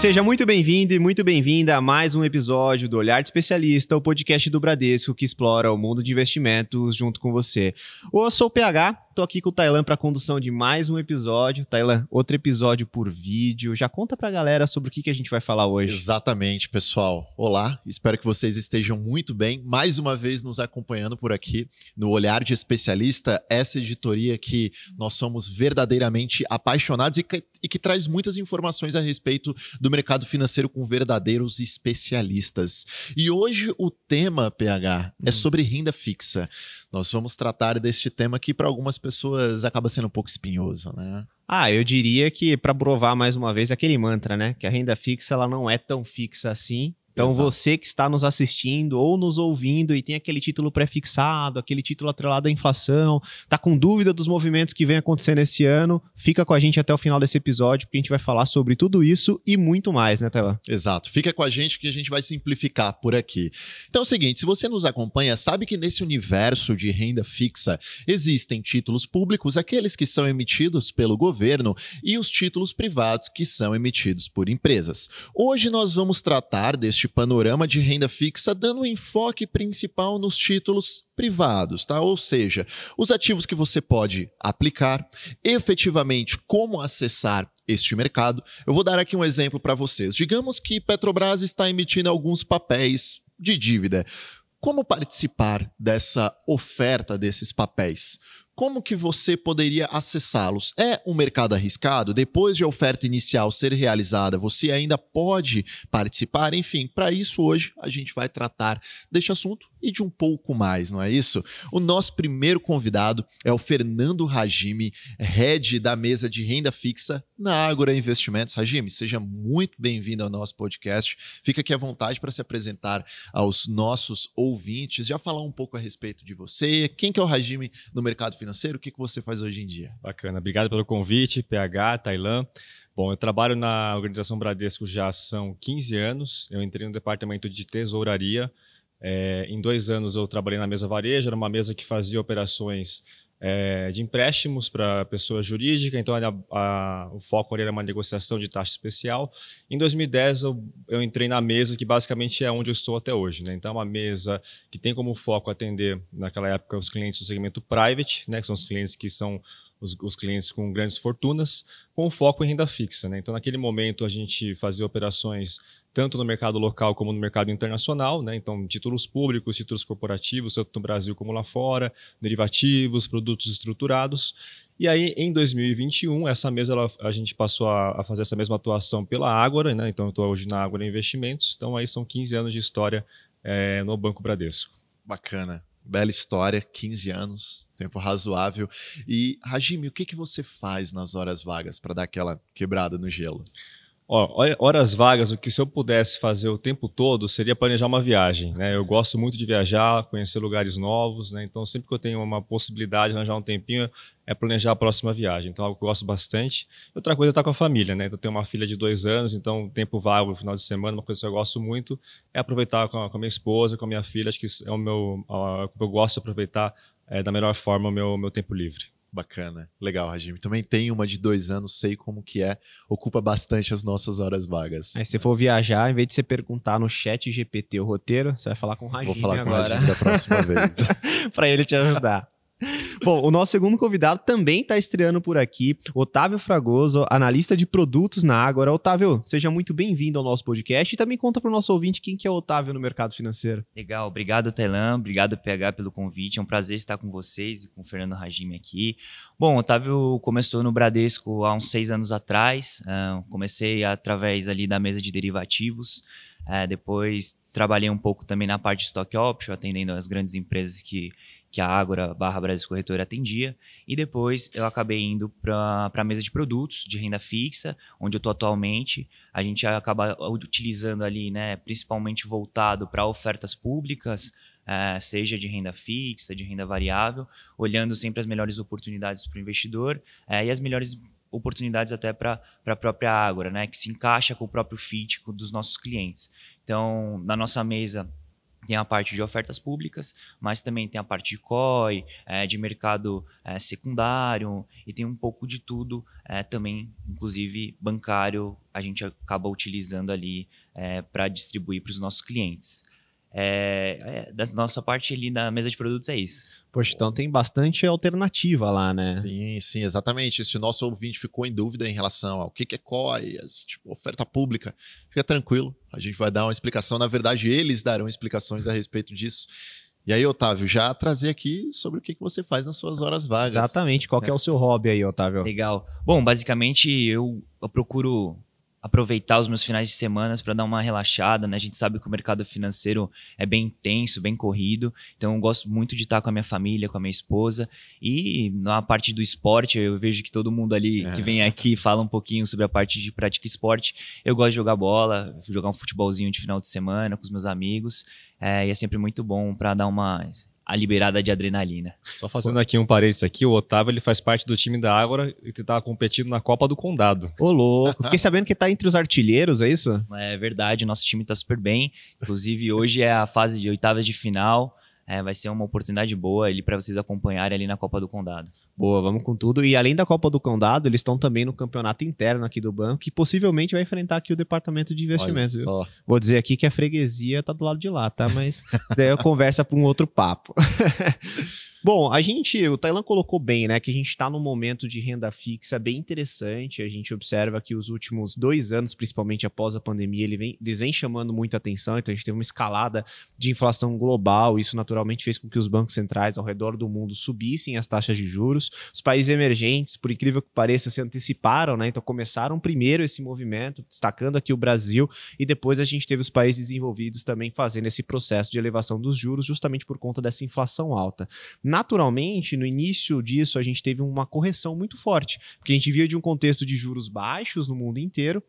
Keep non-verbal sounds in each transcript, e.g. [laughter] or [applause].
Seja muito bem-vindo e muito bem-vinda a mais um episódio do Olhar de Especialista, o podcast do Bradesco que explora o mundo de investimentos junto com você. Eu sou o PH, tô aqui com o Tailan para a condução de mais um episódio. Tailan, outro episódio por vídeo. Já conta para a galera sobre o que, que a gente vai falar hoje. Exatamente, pessoal. Olá, espero que vocês estejam muito bem. Mais uma vez nos acompanhando por aqui no Olhar de Especialista, essa editoria que nós somos verdadeiramente apaixonados e que, e que traz muitas informações a respeito do do mercado financeiro com verdadeiros especialistas. E hoje o tema, PH, é hum. sobre renda fixa. Nós vamos tratar deste tema que para algumas pessoas acaba sendo um pouco espinhoso, né? Ah, eu diria que para provar mais uma vez aquele mantra, né, que a renda fixa ela não é tão fixa assim então, Exato. você que está nos assistindo ou nos ouvindo e tem aquele título prefixado, aquele título atrelado à inflação, tá com dúvida dos movimentos que vem acontecendo esse ano, fica com a gente até o final desse episódio, porque a gente vai falar sobre tudo isso e muito mais, né, Tela? Exato. Fica com a gente que a gente vai simplificar por aqui. Então é o seguinte, se você nos acompanha, sabe que nesse universo de renda fixa existem títulos públicos, aqueles que são emitidos pelo governo, e os títulos privados que são emitidos por empresas. Hoje nós vamos tratar deste panorama de renda fixa, dando um enfoque principal nos títulos privados, tá? Ou seja, os ativos que você pode aplicar, efetivamente como acessar este mercado. Eu vou dar aqui um exemplo para vocês. Digamos que Petrobras está emitindo alguns papéis de dívida. Como participar dessa oferta desses papéis? Como que você poderia acessá-los? É um mercado arriscado? Depois de a oferta inicial ser realizada, você ainda pode participar? Enfim, para isso hoje a gente vai tratar deste assunto e de um pouco mais, não é isso? O nosso primeiro convidado é o Fernando Rajimi, head da mesa de renda fixa na Ágora Investimentos. Rajimi, seja muito bem-vindo ao nosso podcast. Fica aqui à vontade para se apresentar aos nossos ouvintes, já falar um pouco a respeito de você, quem que é o Rajimi no mercado financeiro o que, que você faz hoje em dia? Bacana, obrigado pelo convite, PH, Tailã. Bom, eu trabalho na organização Bradesco já são 15 anos. Eu entrei no departamento de tesouraria. É, em dois anos eu trabalhei na mesa varejo, era uma mesa que fazia operações é, de empréstimos para pessoa jurídica, então a, a, o foco era uma negociação de taxa especial. Em 2010 eu, eu, entrei na mesa que basicamente é onde eu estou até hoje. Né? Então é uma mesa que tem como foco atender, naquela época, os clientes do segmento private, né? que são os clientes que são os, os, clientes com grandes fortunas, com foco em renda fixa. Né? Então, naquele momento, a gente fazia operações tanto no mercado local como no mercado internacional, né? então títulos públicos, títulos corporativos, tanto no Brasil como lá fora, derivativos, produtos estruturados. E aí, em 2021, essa mesa ela, a gente passou a, a, fazer essa mesma atuação pela Ágora, né? então eu estou hoje na Ágora Investimentos, então aí são 15 anos de história é, no Banco Bradesco. Bacana bela história, 15 anos, tempo razoável. E, Hajime, o que, que você faz nas horas vagas para dar aquela quebrada no gelo? Horas vagas, o que se eu pudesse fazer o tempo todo seria planejar uma viagem. Né? Eu gosto muito de viajar, conhecer lugares novos, né? então sempre que eu tenho uma possibilidade de arranjar um tempinho, é planejar a próxima viagem. Então, é algo que eu gosto bastante. Outra coisa é estar com a família, né? Então, eu tenho uma filha de dois anos, então tempo vago no final de semana, uma coisa que eu gosto muito é aproveitar com a, com a minha esposa, com a minha filha. Acho que é o meu, eu gosto de aproveitar é, da melhor forma o meu, meu tempo livre. Bacana. Legal, Rajime. Também tem uma de dois anos, sei como que é. Ocupa bastante as nossas horas vagas. Aí, se for viajar, em vez de você perguntar no chat GPT o roteiro, você vai falar com o Rajime Vou falar com agora. o Rajime da próxima vez. [laughs] para ele te ajudar. [laughs] Bom, o nosso segundo convidado também está estreando por aqui, Otávio Fragoso, analista de produtos na Ágora. Otávio, seja muito bem-vindo ao nosso podcast e também conta para o nosso ouvinte quem que é o Otávio no mercado financeiro. Legal, obrigado Tailan, obrigado PH pelo convite, é um prazer estar com vocês e com o Fernando Rajime aqui. Bom, Otávio começou no Bradesco há uns seis anos atrás, uh, comecei através ali da mesa de derivativos, uh, depois trabalhei um pouco também na parte de stock option, atendendo as grandes empresas que que a Ágora barra Brasil Corretora atendia. E depois eu acabei indo para a mesa de produtos de renda fixa, onde eu estou atualmente. A gente acaba utilizando ali, né, principalmente voltado para ofertas públicas, é, seja de renda fixa, de renda variável, olhando sempre as melhores oportunidades para o investidor é, e as melhores oportunidades até para a própria Ágora, né, que se encaixa com o próprio fit dos nossos clientes. Então, na nossa mesa, tem a parte de ofertas públicas, mas também tem a parte de COI, é, de mercado é, secundário e tem um pouco de tudo é, também, inclusive bancário, a gente acaba utilizando ali é, para distribuir para os nossos clientes. É, é, da nossa parte ali na mesa de produtos é isso. Poxa, então tem bastante alternativa lá, né? Sim, sim, exatamente. Se o nosso ouvinte ficou em dúvida em relação ao que, é COI, tipo, oferta pública, fica tranquilo. A gente vai dar uma explicação. Na verdade, eles darão explicações a respeito disso. E aí, Otávio, já trazer aqui sobre o que, que você faz nas suas horas vagas. Exatamente. Qual é. é o seu hobby aí, Otávio? Legal. Bom, basicamente eu, eu procuro aproveitar os meus finais de semana para dar uma relaxada, né? A gente sabe que o mercado financeiro é bem intenso, bem corrido, então eu gosto muito de estar com a minha família, com a minha esposa. E na parte do esporte, eu vejo que todo mundo ali é. que vem aqui fala um pouquinho sobre a parte de prática esporte. Eu gosto de jogar bola, jogar um futebolzinho de final de semana com os meus amigos, é, e é sempre muito bom para dar uma a liberada de adrenalina. Só fazendo aqui um parênteses aqui, o Otávio ele faz parte do time da Ágora e estava competindo na Copa do Condado. Ô, louco. Fiquei [laughs] sabendo que tá entre os artilheiros, é isso? É verdade, nosso time tá super bem. Inclusive, hoje é a fase de oitavas de final. É, vai ser uma oportunidade boa ali para vocês acompanharem ali na Copa do Condado. Boa, vamos com tudo. E além da Copa do Condado, eles estão também no campeonato interno aqui do banco, que possivelmente vai enfrentar aqui o departamento de investimentos. Vou dizer aqui que a freguesia tá do lado de lá, tá? Mas [laughs] daí eu conversa para um outro papo. [laughs] Bom, a gente, o Tailan colocou bem, né, que a gente está num momento de renda fixa bem interessante. A gente observa que os últimos dois anos, principalmente após a pandemia, ele vem, eles vêm chamando muita atenção. Então a gente teve uma escalada de inflação global. Isso naturalmente fez com que os bancos centrais ao redor do mundo subissem as taxas de juros. Os países emergentes, por incrível que pareça, se anteciparam, né? Então começaram primeiro esse movimento, destacando aqui o Brasil, e depois a gente teve os países desenvolvidos também fazendo esse processo de elevação dos juros, justamente por conta dessa inflação alta. Naturalmente, no início disso, a gente teve uma correção muito forte, porque a gente via de um contexto de juros baixos no mundo inteiro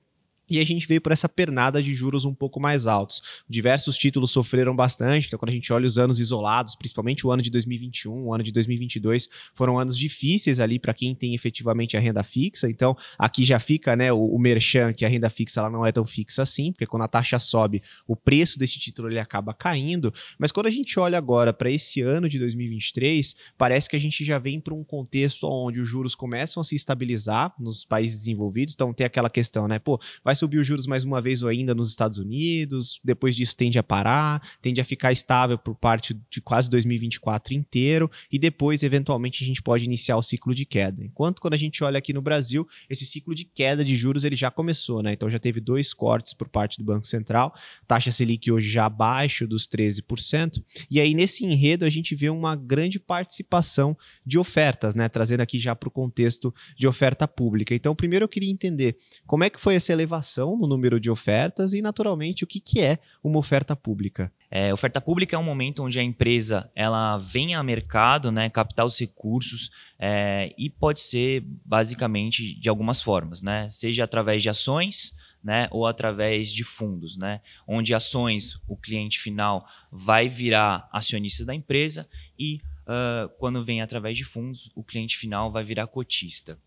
e a gente veio por essa pernada de juros um pouco mais altos. Diversos títulos sofreram bastante, então quando a gente olha os anos isolados, principalmente o ano de 2021, o ano de 2022, foram anos difíceis ali para quem tem efetivamente a renda fixa. Então aqui já fica né, o, o merchan que a renda fixa ela não é tão fixa assim, porque quando a taxa sobe, o preço desse título ele acaba caindo. Mas quando a gente olha agora para esse ano de 2023, parece que a gente já vem para um contexto onde os juros começam a se estabilizar nos países desenvolvidos. Então tem aquela questão, né? Pô, vai subir os juros mais uma vez ou ainda nos Estados Unidos, depois disso tende a parar, tende a ficar estável por parte de quase 2024 inteiro, e depois, eventualmente, a gente pode iniciar o ciclo de queda. Enquanto quando a gente olha aqui no Brasil, esse ciclo de queda de juros ele já começou, né? Então já teve dois cortes por parte do Banco Central, taxa Selic hoje já abaixo dos 13%, e aí nesse enredo a gente vê uma grande participação de ofertas, né? Trazendo aqui já para o contexto de oferta pública. Então, primeiro eu queria entender como é que foi essa elevação no número de ofertas e, naturalmente, o que, que é uma oferta pública. É, oferta pública é um momento onde a empresa ela vem a mercado, né, captar os recursos é, e pode ser basicamente de algumas formas, né, seja através de ações, né, ou através de fundos, né, onde ações o cliente final vai virar acionista da empresa e uh, quando vem através de fundos o cliente final vai virar cotista.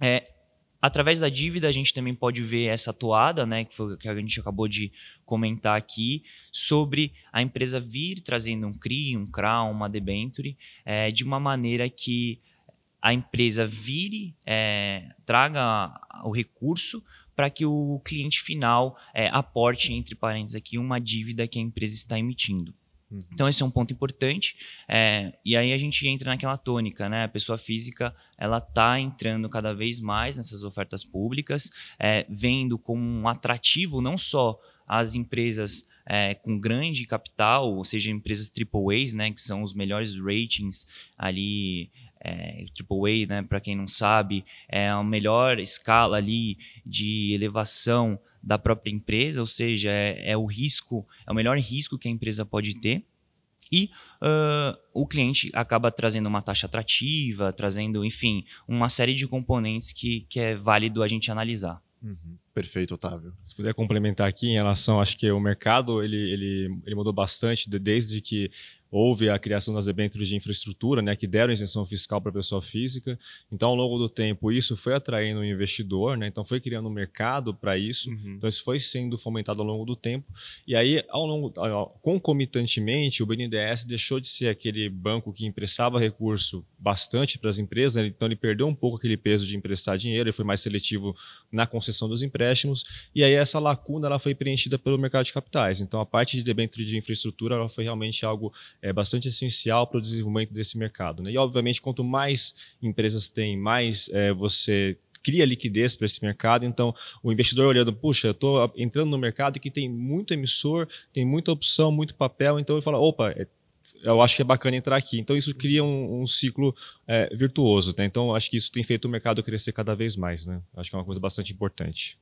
É, Através da dívida, a gente também pode ver essa toada, né, que, foi, que a gente acabou de comentar aqui, sobre a empresa vir trazendo um CRI, um CRA, uma debenture, é, de uma maneira que a empresa vire, é, traga o recurso para que o cliente final é, aporte, entre parênteses aqui, uma dívida que a empresa está emitindo. Uhum. Então esse é um ponto importante. É, e aí a gente entra naquela tônica, né? A pessoa física ela está entrando cada vez mais nessas ofertas públicas, é, vendo como um atrativo não só as empresas é, com grande capital, ou seja, empresas AAAs, né, que são os melhores ratings ali é, AAA, né, para quem não sabe, é a melhor escala ali de elevação da própria empresa, ou seja, é, é o risco, é o melhor risco que a empresa pode ter. E uh, o cliente acaba trazendo uma taxa atrativa, trazendo, enfim, uma série de componentes que, que é válido a gente analisar. Uhum. Perfeito, Otávio. Se puder complementar aqui em relação, acho que o mercado ele, ele, ele mudou bastante desde que houve a criação das debêntures de infraestrutura, né, que deram isenção fiscal para a pessoa física. Então, ao longo do tempo, isso foi atraindo o investidor, né, então foi criando um mercado para isso. Uhum. Então, isso foi sendo fomentado ao longo do tempo. E aí, ao longo, concomitantemente, o BNDES deixou de ser aquele banco que emprestava recurso bastante para as empresas, né, então ele perdeu um pouco aquele peso de emprestar dinheiro, ele foi mais seletivo na concessão dos empréstimos. E aí, essa lacuna ela foi preenchida pelo mercado de capitais. Então, a parte de debênture de infraestrutura ela foi realmente algo é bastante essencial para o desenvolvimento desse mercado. Né? E, obviamente, quanto mais empresas tem, mais é, você cria liquidez para esse mercado. Então, o investidor olhando, puxa, eu estou entrando no mercado que tem muito emissor, tem muita opção, muito papel, então ele fala, opa, é, eu acho que é bacana entrar aqui. Então, isso cria um, um ciclo é, virtuoso. Né? Então, acho que isso tem feito o mercado crescer cada vez mais. Né? Acho que é uma coisa bastante importante.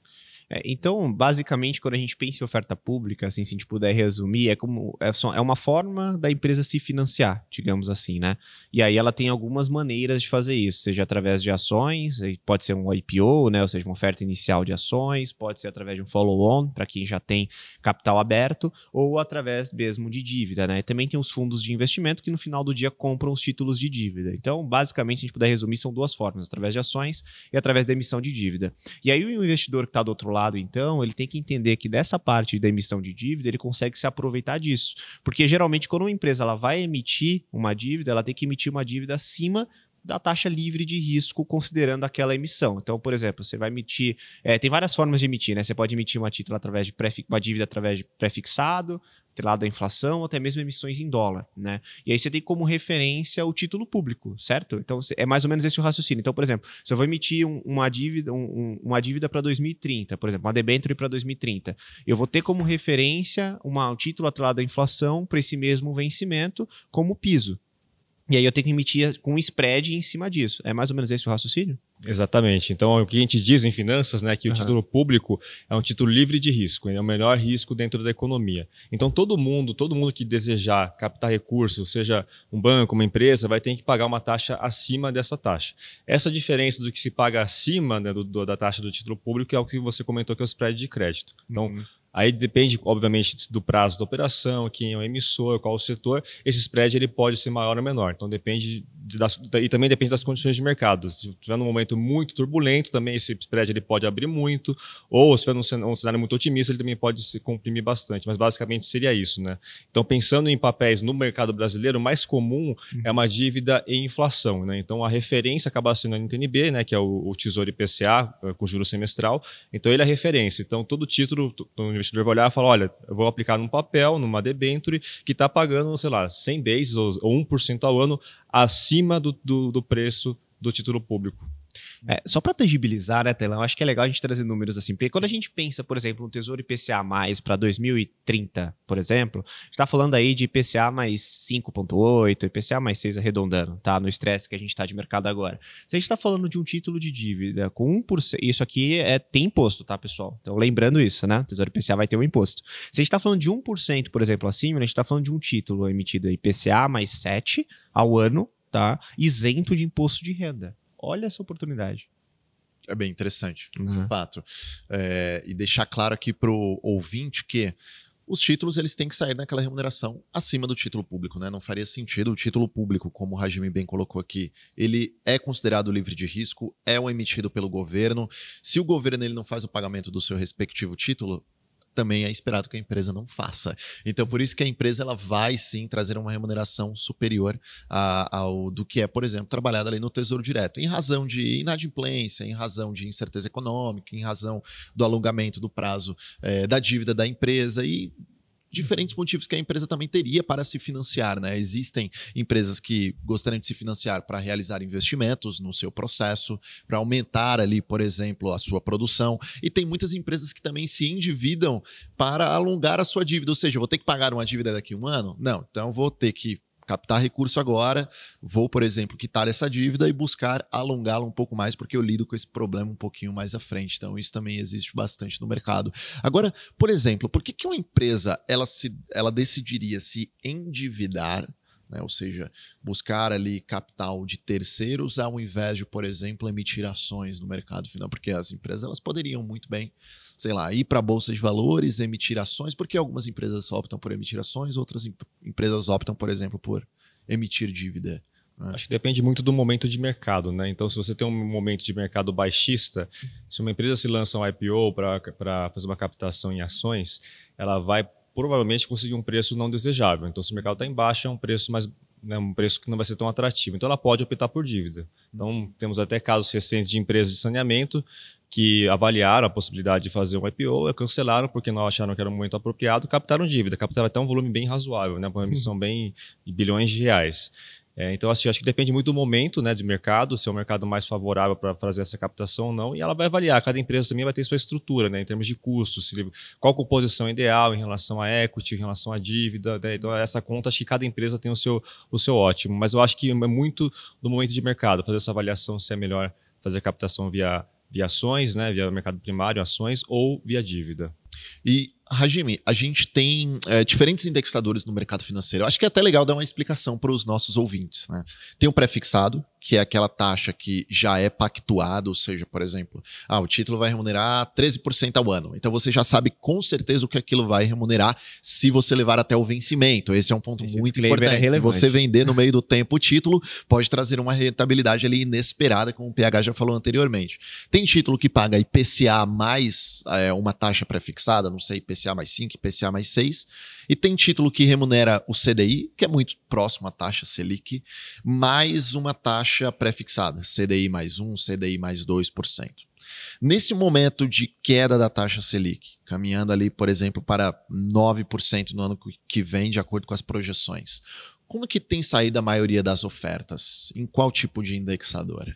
É, então, basicamente, quando a gente pensa em oferta pública, assim, se a gente puder resumir, é como é, só, é uma forma da empresa se financiar, digamos assim, né? E aí ela tem algumas maneiras de fazer isso, seja através de ações, pode ser um IPO, né? Ou seja, uma oferta inicial de ações, pode ser através de um follow-on, para quem já tem capital aberto, ou através mesmo de dívida, né? E também tem os fundos de investimento que no final do dia compram os títulos de dívida. Então, basicamente, se a gente puder resumir, são duas formas, através de ações e através da emissão de dívida. E aí o investidor que está do outro lado então, ele tem que entender que dessa parte da emissão de dívida, ele consegue se aproveitar disso. Porque geralmente, quando uma empresa ela vai emitir uma dívida, ela tem que emitir uma dívida acima da taxa livre de risco, considerando aquela emissão. Então, por exemplo, você vai emitir. É, tem várias formas de emitir, né? Você pode emitir uma título através de pré, uma dívida através de pré-fixado, lado da inflação, ou até mesmo emissões em dólar, né? E aí você tem como referência o título público, certo? Então é mais ou menos esse o raciocínio. Então, por exemplo, se eu vou emitir um, uma dívida, um, uma dívida para 2030, por exemplo, uma debênture para 2030, eu vou ter como referência uma, um título atrelado à inflação para esse mesmo vencimento como piso. E aí eu tenho que emitir com um spread em cima disso. É mais ou menos esse o raciocínio? Exatamente. Então, o que a gente diz em finanças, né, que o título público é um título livre de risco, é o menor risco dentro da economia. Então, todo mundo, todo mundo que desejar captar recursos, seja um banco, uma empresa, vai ter que pagar uma taxa acima dessa taxa. Essa diferença do que se paga acima né, do, do, da taxa do título público é o que você comentou que é o spread de crédito. Então, uhum. Aí depende, obviamente, do prazo da operação, quem é o emissor, qual o setor. Esse spread ele pode ser maior ou menor. Então depende de, das, e também depende das condições de mercado. Se estiver num momento muito turbulento, também esse spread ele pode abrir muito. Ou se estiver num, num cenário muito otimista, ele também pode se comprimir bastante. Mas basicamente seria isso, né? Então pensando em papéis no mercado brasileiro, o mais comum uhum. é uma dívida em inflação, né? Então a referência acaba sendo a NTNB, né? Que é o, o Tesouro IPCA eh, com juros semestral. Então ele é a referência. Então todo título investidor vai olhar e falar, olha, eu vou aplicar num papel, numa debenture, que está pagando, sei lá, 100 bases ou, ou 1% ao ano acima do, do, do preço do título público. É, só para tangibilizar, né, Telão? Acho que é legal a gente trazer números assim. Porque quando a gente pensa, por exemplo, no Tesouro IPCA mais para 2030, por exemplo, a gente está falando aí de IPCA mais 5,8, IPCA mais 6 arredondando, tá? No estresse que a gente está de mercado agora. Se a gente está falando de um título de dívida com 1%, isso aqui é, tem imposto, tá, pessoal? Então, lembrando isso, né? O Tesouro IPCA vai ter um imposto. Se a gente está falando de 1%, por exemplo, acima, a gente está falando de um título emitido IPCA mais 7 ao ano, tá? Isento de imposto de renda. Olha essa oportunidade. É bem interessante, uhum. de fato. É, e deixar claro aqui para o ouvinte que os títulos eles têm que sair naquela remuneração acima do título público, né? Não faria sentido o título público, como o Rajimi bem colocou aqui, ele é considerado livre de risco, é um emitido pelo governo. Se o governo ele não faz o pagamento do seu respectivo título, também é esperado que a empresa não faça. Então, por isso que a empresa ela vai sim trazer uma remuneração superior a, ao do que é, por exemplo, trabalhada ali no Tesouro Direto, em razão de inadimplência, em razão de incerteza econômica, em razão do alongamento do prazo é, da dívida da empresa e diferentes motivos que a empresa também teria para se financiar. Né? Existem empresas que gostariam de se financiar para realizar investimentos no seu processo, para aumentar ali, por exemplo, a sua produção. E tem muitas empresas que também se endividam para alongar a sua dívida. Ou seja, vou ter que pagar uma dívida daqui a um ano? Não, então vou ter que captar recurso agora, vou, por exemplo, quitar essa dívida e buscar alongá-la um pouco mais, porque eu lido com esse problema um pouquinho mais à frente. Então, isso também existe bastante no mercado. Agora, por exemplo, por que, que uma empresa ela, se, ela decidiria se endividar né? ou seja, buscar ali capital de terceiros ao invés de, por exemplo, emitir ações no mercado final, porque as empresas elas poderiam muito bem, sei lá, ir para a bolsa de valores, emitir ações, porque algumas empresas optam por emitir ações, outras empresas optam, por exemplo, por emitir dívida. É. Acho que depende muito do momento de mercado, né? Então, se você tem um momento de mercado baixista, se uma empresa se lança um IPO para fazer uma captação em ações, ela vai provavelmente conseguir um preço não desejável. Então, se o mercado está em baixa, é um preço mais né, um preço que não vai ser tão atrativo. Então, ela pode optar por dívida. Então, temos até casos recentes de empresas de saneamento que avaliaram a possibilidade de fazer um IPO, cancelaram porque não acharam que era um momento apropriado, captaram dívida, captaram até um volume bem razoável, né, uma emissão bem de bilhões de reais. É, então, assim, acho que depende muito do momento né, de mercado, se é o um mercado mais favorável para fazer essa captação ou não, e ela vai avaliar. Cada empresa também vai ter sua estrutura, né, em termos de custos, qual composição ideal em relação a equity, em relação à dívida. Né? Então, essa conta, acho que cada empresa tem o seu, o seu ótimo, mas eu acho que é muito do momento de mercado, fazer essa avaliação se é melhor fazer a captação via, via ações, né, via mercado primário, ações, ou via dívida. E Hajime, a gente tem é, diferentes indexadores no mercado financeiro. Eu acho que é até legal dar uma explicação para os nossos ouvintes. Né? Tem o prefixado, que é aquela taxa que já é pactuada, ou seja, por exemplo, ah, o título vai remunerar 13% ao ano. Então você já sabe com certeza o que aquilo vai remunerar se você levar até o vencimento. Esse é um ponto Esse muito é importante. É se você vender no meio do tempo o título, pode trazer uma rentabilidade ali inesperada, como o PH já falou anteriormente. Tem título que paga IPCA mais é, uma taxa prefixada, não sei, IPCA IPCA mais 5, IPCA mais 6. E tem título que remunera o CDI, que é muito próximo à taxa Selic, mais uma taxa prefixada, CDI mais 1, CDI mais 2%. Nesse momento de queda da taxa Selic, caminhando ali, por exemplo, para 9% no ano que vem, de acordo com as projeções, como que tem saído a maioria das ofertas? Em qual tipo de indexadora?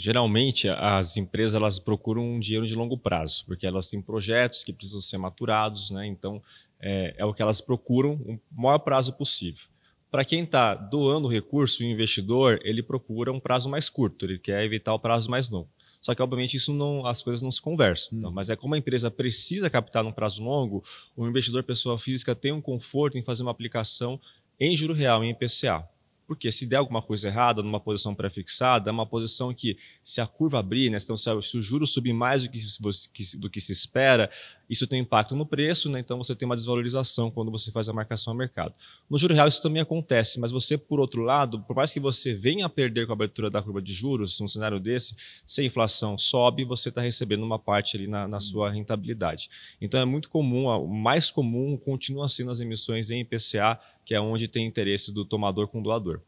Geralmente, as empresas elas procuram um dinheiro de longo prazo, porque elas têm projetos que precisam ser maturados, né? então é, é o que elas procuram o maior prazo possível. Para quem está doando o recurso, o investidor, ele procura um prazo mais curto, ele quer evitar o prazo mais longo. Só que, obviamente, isso não, as coisas não se conversam. Hum. Então, mas é como a empresa precisa captar num prazo longo, o investidor pessoa física tem um conforto em fazer uma aplicação em juro real, em IPCA. Porque se der alguma coisa errada numa posição pré-fixada, é uma posição que, se a curva abrir, né, então, se, o juro subir mais do que, do que se espera, isso tem impacto no preço, né, então você tem uma desvalorização quando você faz a marcação ao mercado. No juro real isso também acontece, mas você, por outro lado, por mais que você venha a perder com a abertura da curva de juros, num cenário desse, se a inflação sobe, você está recebendo uma parte ali na, na sua rentabilidade. Então é muito comum, o mais comum continua sendo as emissões em IPCA, que é onde tem interesse do tomador com o doador.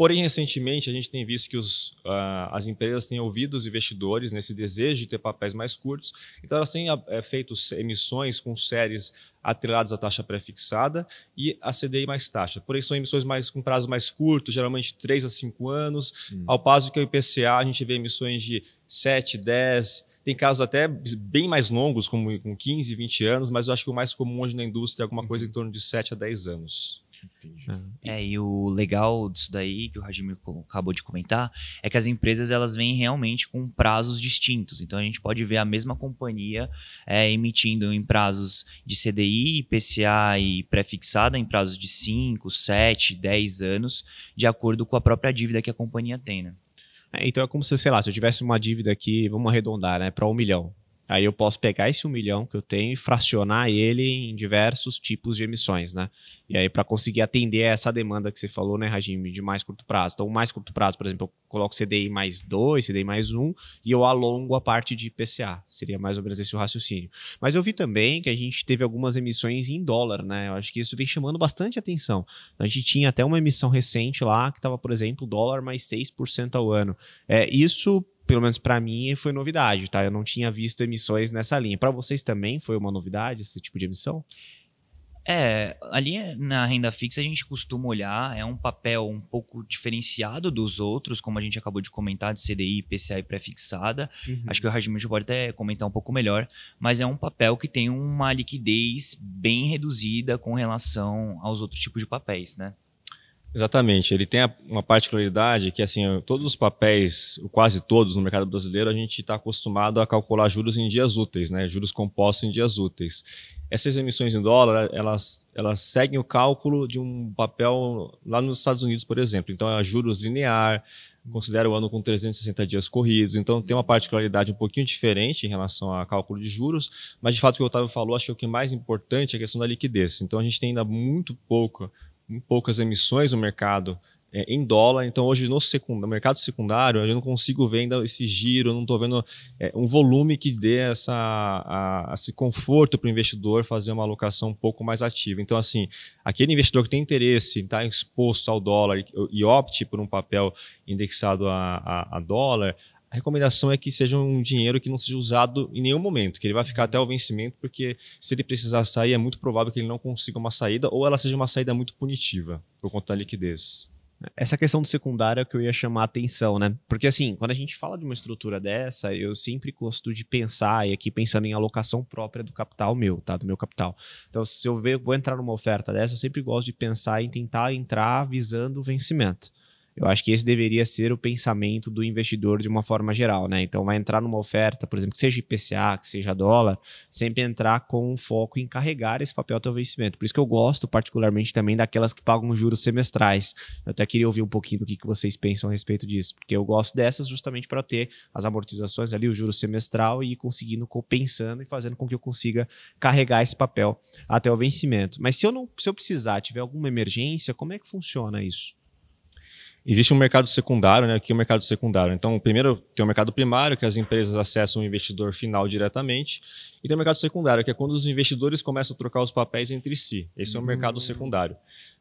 Porém, recentemente, a gente tem visto que os, uh, as empresas têm ouvido os investidores nesse desejo de ter papéis mais curtos, então elas têm uh, feito emissões com séries atreladas à taxa pré-fixada e a CDI mais taxa. Porém, são emissões mais, com prazo mais curto, geralmente 3 a 5 anos, hum. ao passo que o IPCA a gente vê emissões de 7, 10, tem casos até bem mais longos, como com 15, 20 anos, mas eu acho que o mais comum hoje na indústria é alguma coisa em uhum. torno de 7 a 10 anos. É, e o legal disso daí, que o Rajimi acabou de comentar, é que as empresas elas vêm realmente com prazos distintos. Então a gente pode ver a mesma companhia é, emitindo em prazos de CDI, IPCA e pré-fixada em prazos de 5, 7, 10 anos, de acordo com a própria dívida que a companhia tem, né? É, então é como se, sei lá, se eu tivesse uma dívida aqui, vamos arredondar, né, para um milhão. Aí eu posso pegar esse um milhão que eu tenho e fracionar ele em diversos tipos de emissões, né? E aí, para conseguir atender essa demanda que você falou, né, Rajime, de mais curto prazo. Então, mais curto prazo, por exemplo, eu coloco CDI mais 2, CDI mais 1 um, e eu alongo a parte de IPCA. Seria mais ou menos esse o raciocínio. Mas eu vi também que a gente teve algumas emissões em dólar, né? Eu acho que isso vem chamando bastante atenção. Então, a gente tinha até uma emissão recente lá que estava, por exemplo, dólar mais 6% ao ano. É, isso pelo menos para mim, foi novidade, tá? Eu não tinha visto emissões nessa linha. Para vocês também foi uma novidade esse tipo de emissão? É, ali na renda fixa a gente costuma olhar, é um papel um pouco diferenciado dos outros, como a gente acabou de comentar, de CDI, PCA e pré-fixada. Uhum. Acho que o Rajimir pode até comentar um pouco melhor, mas é um papel que tem uma liquidez bem reduzida com relação aos outros tipos de papéis, né? Exatamente. Ele tem uma particularidade que, assim, todos os papéis, quase todos no mercado brasileiro, a gente está acostumado a calcular juros em dias úteis, né? Juros compostos em dias úteis. Essas emissões em dólar, elas, elas seguem o cálculo de um papel lá nos Estados Unidos, por exemplo. Então, é juros linear, considera o ano com 360 dias corridos, então tem uma particularidade um pouquinho diferente em relação a cálculo de juros, mas de fato o que o Otávio falou, acho que o que é mais importante é a questão da liquidez. Então a gente tem ainda muito pouco poucas emissões no mercado é, em dólar. Então, hoje no, no, mercado secundário, eu não consigo ver ainda esse giro, não estou vendo é, um volume que dê essa, a, esse conforto para o investidor fazer uma alocação um pouco mais ativa. Então, assim, aquele investidor que tem interesse em estar exposto ao dólar e, e opte por um papel indexado a, a, a dólar, a recomendação é que seja um dinheiro que não seja usado em nenhum momento, que ele vai ficar até o vencimento, porque se ele precisar sair, é muito provável que ele não consiga uma saída ou ela seja uma saída muito punitiva por conta da liquidez. Essa questão do secundário é que eu ia chamar a atenção, né? Porque assim, quando a gente fala de uma estrutura dessa, eu sempre gosto de pensar, e aqui pensando em alocação própria do capital meu, tá? Do meu capital. Então, se eu vou entrar numa oferta dessa, eu sempre gosto de pensar em tentar entrar visando o vencimento. Eu acho que esse deveria ser o pensamento do investidor de uma forma geral, né? Então vai entrar numa oferta, por exemplo, que seja IPCA, que seja dólar, sempre entrar com um foco em carregar esse papel até o vencimento. Por isso que eu gosto particularmente também daquelas que pagam juros semestrais. Eu até queria ouvir um pouquinho do que, que vocês pensam a respeito disso, porque eu gosto dessas justamente para ter as amortizações ali, o juro semestral e ir conseguindo compensando e fazendo com que eu consiga carregar esse papel até o vencimento. Mas se eu não, se eu precisar, tiver alguma emergência, como é que funciona isso? Existe um mercado secundário, né? Aqui é o mercado secundário. Então, primeiro tem o mercado primário, que as empresas acessam o investidor final diretamente, e tem o mercado secundário, que é quando os investidores começam a trocar os papéis entre si. Esse é o mercado hum. secundário.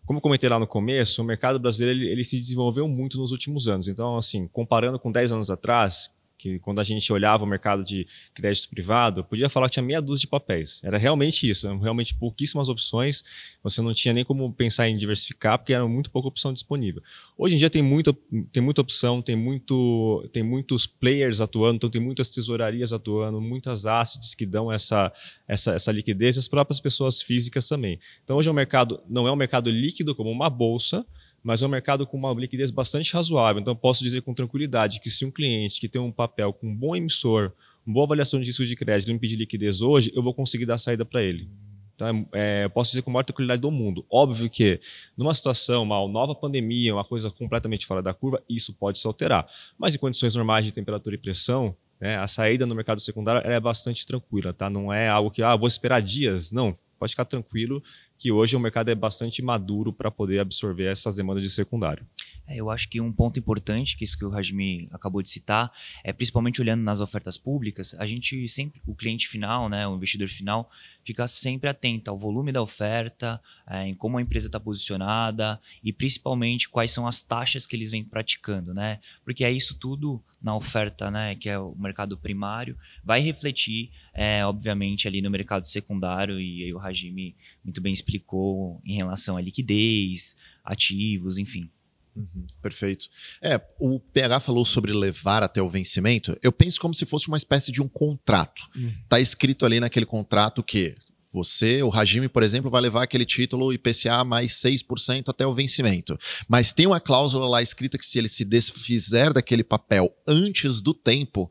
Como eu comentei lá no começo, o mercado brasileiro ele, ele se desenvolveu muito nos últimos anos. Então, assim, comparando com 10 anos atrás, que quando a gente olhava o mercado de crédito privado, podia falar que tinha meia dúzia de papéis. Era realmente isso, eram realmente pouquíssimas opções, você não tinha nem como pensar em diversificar, porque era muito pouca opção disponível. Hoje em dia tem muita, tem muita opção, tem, muito, tem muitos players atuando, então tem muitas tesourarias atuando, muitas assets que dão essa, essa, essa liquidez, as próprias pessoas físicas também. Então hoje é um mercado, não é um mercado líquido como uma bolsa, mas é um mercado com uma liquidez bastante razoável. Então, posso dizer com tranquilidade que se um cliente que tem um papel com um bom emissor, uma boa avaliação de risco de crédito, me pedir liquidez hoje, eu vou conseguir dar saída para ele. Então, é, eu posso dizer com a maior tranquilidade do mundo. Óbvio que, numa situação, uma nova pandemia, uma coisa completamente fora da curva, isso pode se alterar. Mas em condições normais de temperatura e pressão, né, a saída no mercado secundário é bastante tranquila, tá? Não é algo que, ah, vou esperar dias. Não, pode ficar tranquilo que hoje o mercado é bastante maduro para poder absorver essas demandas de secundário. É, eu acho que um ponto importante, que isso que o Rajmi acabou de citar, é principalmente olhando nas ofertas públicas, a gente sempre, o cliente final, né, o investidor final, fica sempre atento ao volume da oferta, é, em como a empresa está posicionada e principalmente quais são as taxas que eles vêm praticando, né? Porque é isso tudo na oferta, né, que é o mercado primário, vai refletir, é, obviamente, ali no mercado secundário, e aí o Rajimi muito bem explicou explicou em relação à liquidez, ativos, enfim. Uhum, perfeito. É, o PH falou sobre levar até o vencimento. Eu penso como se fosse uma espécie de um contrato. Uhum. Tá escrito ali naquele contrato que você, o regime, por exemplo, vai levar aquele título IPCA mais 6% até o vencimento. Mas tem uma cláusula lá escrita que se ele se desfizer daquele papel antes do tempo,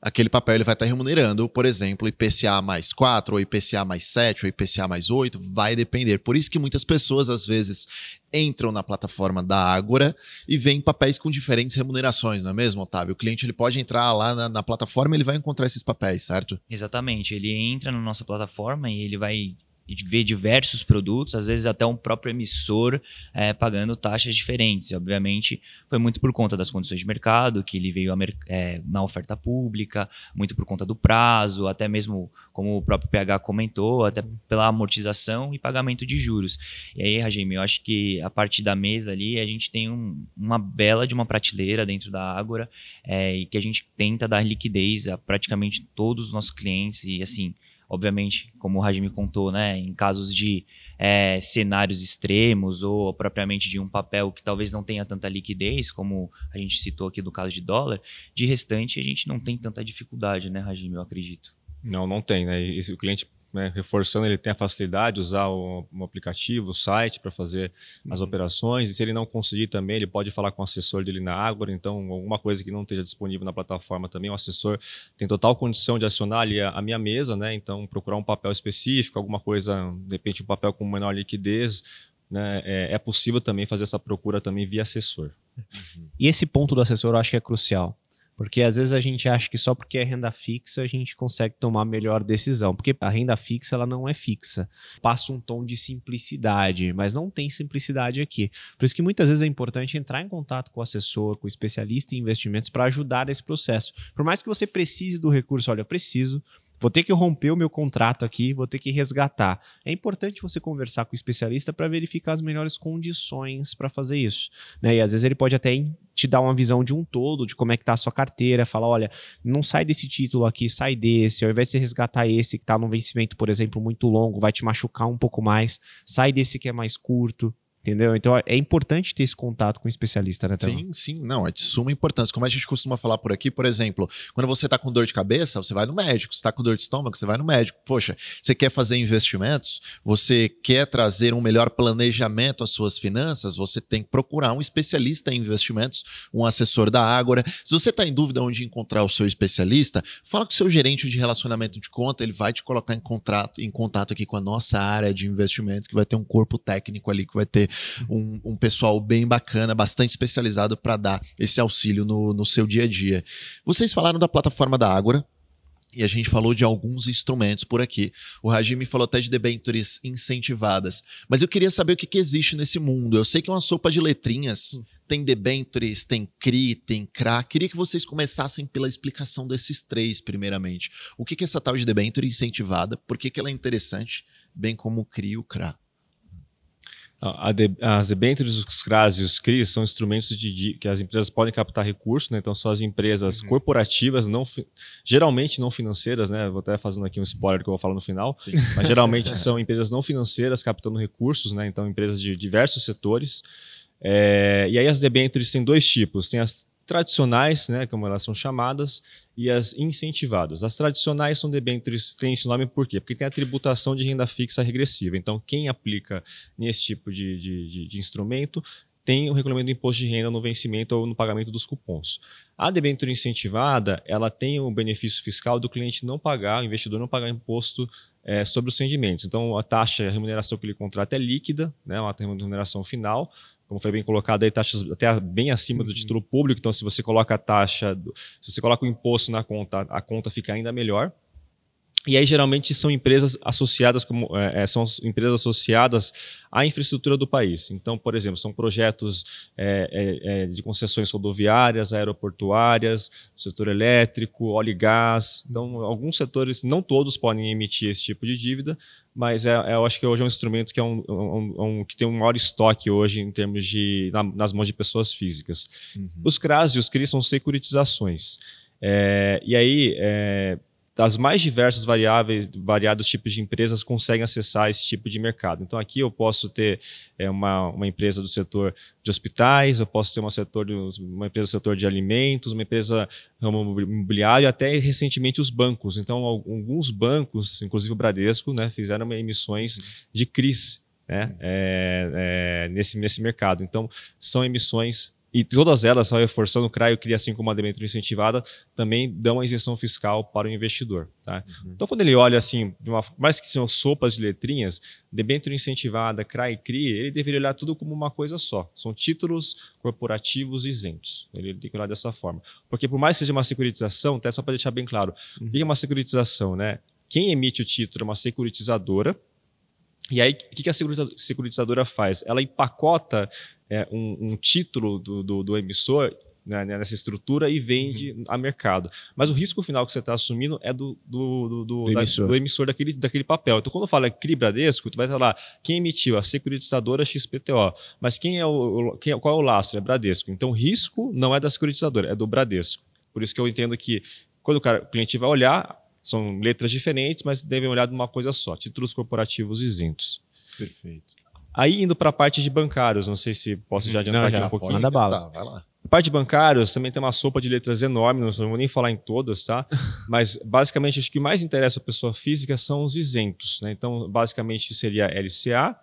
aquele papel ele vai estar remunerando, por exemplo, IPCA mais 4, ou IPCA mais 7, ou IPCA mais 8, vai depender. Por isso que muitas pessoas, às vezes, entram na plataforma da Ágora e veem papéis com diferentes remunerações, não é mesmo, Otávio? O cliente ele pode entrar lá na, na plataforma e ele vai encontrar esses papéis, certo? Exatamente. Ele entra na nossa plataforma e ele vai ver diversos produtos, às vezes até um próprio emissor é, pagando taxas diferentes. E, obviamente, foi muito por conta das condições de mercado, que ele veio é, na oferta pública, muito por conta do prazo, até mesmo, como o próprio PH comentou, até pela amortização e pagamento de juros. E aí, Rajime, eu acho que a partir da mesa ali, a gente tem um, uma bela de uma prateleira dentro da Ágora é, e que a gente tenta dar liquidez a praticamente todos os nossos clientes e, assim, obviamente, como o Rajmi contou, né, em casos de é, cenários extremos ou propriamente de um papel que talvez não tenha tanta liquidez, como a gente citou aqui no caso de dólar, de restante a gente não tem tanta dificuldade, né, Rajmi, eu acredito. Não, não tem, né? O cliente né, reforçando, ele tem a facilidade de usar o, um aplicativo, o site para fazer uhum. as operações. E se ele não conseguir também, ele pode falar com o assessor dele na Ágora. Então, alguma coisa que não esteja disponível na plataforma também, o assessor tem total condição de acionar ali a, a minha mesa, né? Então, procurar um papel específico, alguma coisa, de repente, um papel com menor liquidez. Né, é, é possível também fazer essa procura também via assessor. Uhum. E esse ponto do assessor eu acho que é crucial. Porque às vezes a gente acha que só porque é renda fixa a gente consegue tomar melhor decisão. Porque a renda fixa ela não é fixa. Passa um tom de simplicidade, mas não tem simplicidade aqui. Por isso que muitas vezes é importante entrar em contato com o assessor, com o especialista em investimentos para ajudar nesse processo. Por mais que você precise do recurso, olha, eu preciso Vou ter que romper o meu contrato aqui, vou ter que resgatar. É importante você conversar com o especialista para verificar as melhores condições para fazer isso. Né? E às vezes ele pode até te dar uma visão de um todo, de como é que está a sua carteira, falar, olha, não sai desse título aqui, sai desse, ao invés de você resgatar esse que está num vencimento, por exemplo, muito longo, vai te machucar um pouco mais, sai desse que é mais curto, Entendeu? Então é importante ter esse contato com o especialista, né, Sim, sim, não, é de suma importância. Como a gente costuma falar por aqui, por exemplo, quando você está com dor de cabeça, você vai no médico. Se está com dor de estômago, você vai no médico. Poxa, você quer fazer investimentos, você quer trazer um melhor planejamento às suas finanças, você tem que procurar um especialista em investimentos, um assessor da Ágora. Se você está em dúvida onde encontrar o seu especialista, fala com o seu gerente de relacionamento de conta, ele vai te colocar em, contrato, em contato aqui com a nossa área de investimentos, que vai ter um corpo técnico ali, que vai ter um, um pessoal bem bacana, bastante especializado para dar esse auxílio no, no seu dia a dia. Vocês falaram da plataforma da Ágora, e a gente falou de alguns instrumentos por aqui. O Rajimi falou até de debentures incentivadas. Mas eu queria saber o que, que existe nesse mundo. Eu sei que é uma sopa de letrinhas. Tem debentures, tem CRI, tem CRA. Queria que vocês começassem pela explicação desses três, primeiramente. O que, que é essa tal de debenture incentivada? Por que, que ela é interessante? Bem como o CRI e o CRA. As debêntures, os CRAS e os CRIs são instrumentos de, de, que as empresas podem captar recursos, né? então são as empresas uhum. corporativas, não, geralmente não financeiras, né? vou até fazendo aqui um spoiler que eu vou falar no final, Sim. mas geralmente [laughs] são empresas não financeiras captando recursos, né? então empresas de diversos setores. É, e aí as debêntures têm dois tipos, tem as tradicionais, né, como elas são chamadas, e as incentivadas. As tradicionais são debêntures, tem esse nome por quê? Porque tem a tributação de renda fixa regressiva. Então, quem aplica nesse tipo de, de, de, de instrumento tem o regulamento do imposto de renda no vencimento ou no pagamento dos cupons. A debênture incentivada, ela tem o benefício fiscal do cliente não pagar, o investidor não pagar imposto é, sobre os rendimentos. Então, a taxa, a remuneração que ele contrata é líquida, né, uma remuneração final, como foi bem colocado, aí taxas até bem acima do uhum. título público. Então, se você coloca a taxa, se você coloca o imposto na conta, a conta fica ainda melhor. E aí, geralmente, são empresas associadas como é, é, são empresas associadas à infraestrutura do país. Então, por exemplo, são projetos é, é, é de concessões rodoviárias, aeroportuárias, setor elétrico, óleo e gás. Então, alguns setores, não todos podem emitir esse tipo de dívida, mas é, eu acho que hoje é um instrumento que, é um, um, um, que tem um maior estoque hoje em termos de na, nas mãos de pessoas físicas. Uhum. Os CRAS e os CRIs são securitizações. É, e aí, é, das mais diversas variáveis, variados tipos de empresas conseguem acessar esse tipo de mercado. Então aqui eu posso ter é, uma, uma empresa do setor de hospitais, eu posso ter uma, setor de, uma empresa do setor de alimentos, uma empresa ramo imobiliário, até recentemente os bancos. Então alguns bancos, inclusive o Bradesco, né, fizeram emissões de CRIs né, é, é, nesse, nesse mercado. Então são emissões e todas elas, só reforçando o CRA e o CRI, assim como a debênture incentivada, também dão uma isenção fiscal para o investidor. Tá? Uhum. Então, quando ele olha assim, de uma, mais que são sopas de letrinhas, debênture incentivada, e CRI, ele deveria olhar tudo como uma coisa só. São títulos corporativos isentos. Ele tem que olhar dessa forma. Porque por mais que seja uma securitização, até só para deixar bem claro, uhum. o que é uma securitização? Né? Quem emite o título é uma securitizadora, e aí, o que a securitizadora faz? Ela empacota é, um, um, título do, do, do emissor né, nessa estrutura e vende uhum. a mercado. Mas o risco final que você está assumindo é do, do, do, do emissor, da, emissor daquele, daquele papel. Então, quando fala CRI Bradesco, tu vai falar quem emitiu a securitizadora XPTO. Mas quem é o, quem, é, qual é o lastro? É Bradesco. Então, o risco não é da securitizadora, é do Bradesco. Por isso que eu entendo que quando o, cara, o cliente vai olhar, são letras diferentes, mas devem olhar de uma coisa só: títulos corporativos isentos. Perfeito. Aí indo para a parte de bancários, não sei se posso já adiantar não, já, aqui um pouquinho. Manda bala. Tá, vai lá. A parte de bancários também tem uma sopa de letras enorme, não vou nem falar em todas, tá? [laughs] Mas basicamente acho que mais interessa a pessoa física são os isentos, né? Então, basicamente seria LCA,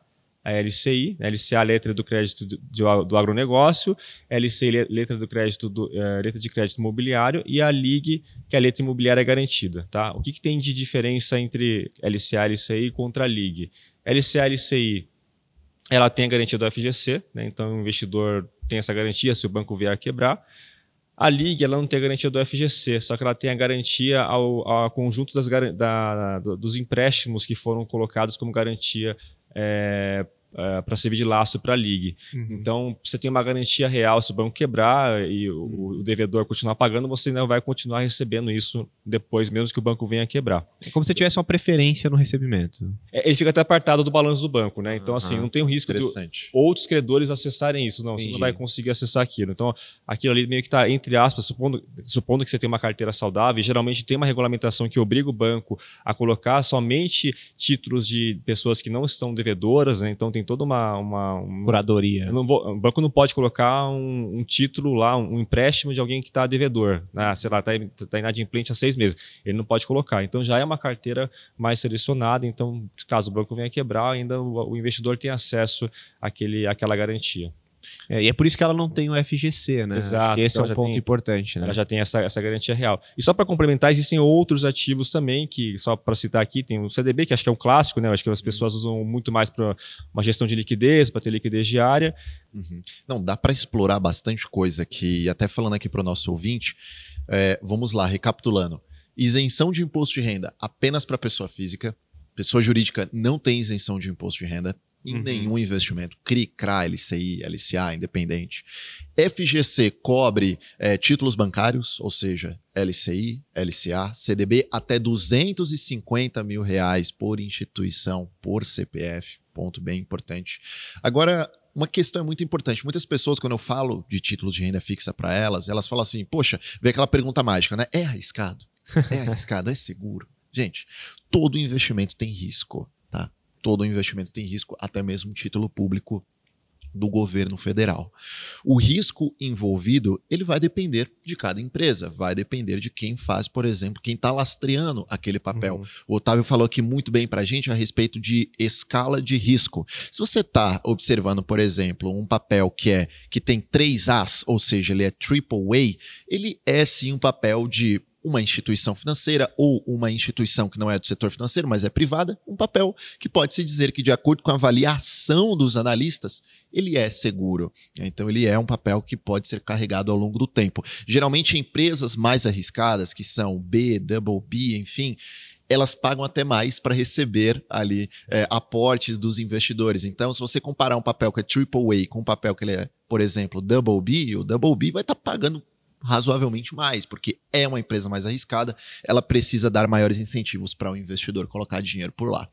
a LCI, a LCA letra do crédito do, do agronegócio, LCI letra do crédito do, uh, letra de crédito imobiliário e a LIG, que é a letra imobiliária garantida, tá? O que, que tem de diferença entre LCA LCI contra a LIG? LCA LCI ela tem a garantia do FGC, né? então o investidor tem essa garantia se o banco vier a quebrar. A Ligue ela não tem a garantia do FGC, só que ela tem a garantia ao, ao conjunto das, da, dos empréstimos que foram colocados como garantia é, uh, eh, para servir de lastro para a Ligue. Uhum. Então, você tem uma garantia real se o banco quebrar e o, o, devedor continuar pagando, você ainda vai continuar recebendo isso depois, mesmo que o banco venha quebrar. É como se tivesse uma preferência no recebimento. É, ele fica até apartado do balanço do banco, né? Então, uhum. assim, não tem o risco de outros credores acessarem isso. Não, Entendi. você não vai conseguir acessar aquilo. Então, aquilo ali meio que está, entre aspas, supondo, supondo que você tem uma carteira saudável, geralmente tem uma regulamentação que obriga o banco a colocar somente títulos de pessoas que não estão devedoras, né? Então, tem toda uma. uma, uma Curadoria. Vou, o banco não pode colocar um, um título lá, um, um, empréstimo de alguém que está devedor. Né? Sei lá, está tá inadimplente há seis meses. Ele não pode colocar. Então já é uma carteira mais selecionada. Então, caso o banco venha quebrar, ainda o, o investidor tem acesso àquele, àquela garantia. É, e é por isso que ela não tem o FGC, né? Exato. esse então é um ponto tem, importante, né? Ela já tem essa, essa garantia real. E só para complementar, existem outros ativos também, que só para citar aqui, tem o CDB, que acho que é um clássico, né? Acho que as uhum. pessoas usam muito mais para uma gestão de liquidez, para ter liquidez diária. Uhum. Não, dá para explorar bastante coisa aqui, até falando aqui para o nosso ouvinte, é, vamos lá, recapitulando. Isenção de imposto de renda apenas para pessoa física, pessoa jurídica não tem isenção de imposto de renda em uhum. nenhum investimento. CRI, CRA, LCI, LCA, independente. FGC cobre é, títulos bancários, ou seja, LCI, LCA, CDB, até 250 mil reais por instituição, por CPF. Ponto bem importante. Agora, uma questão é muito importante. Muitas pessoas, quando eu falo de títulos de renda fixa para elas, elas falam assim: poxa, vem aquela pergunta mágica, né? É arriscado? É arriscado? é seguro? Gente, todo investimento tem risco todo investimento tem risco, até mesmo título público do governo federal. O risco envolvido, ele vai depender de cada empresa, vai depender de quem faz, por exemplo, quem está lastreando aquele papel. Uhum. O Otávio falou aqui muito bem para a gente a respeito de escala de risco. Se você está observando, por exemplo, um papel que é que tem três As, ou seja, ele é triple A, ele é sim um papel de uma instituição financeira ou uma instituição que não é do setor financeiro, mas é privada, um papel que pode se dizer que, de acordo com a avaliação dos analistas, ele é seguro. Então, ele é um papel que pode ser carregado ao longo do tempo. Geralmente, empresas mais arriscadas, que são B, Double B, enfim, elas pagam até mais para receber ali é, aportes dos investidores. Então, se você comparar um papel que é AAA com um papel que ele é, por exemplo, Double B, o Double B vai estar tá pagando razoavelmente mais, porque é uma empresa mais arriscada, ela precisa dar maiores incentivos para o investidor colocar dinheiro por lá.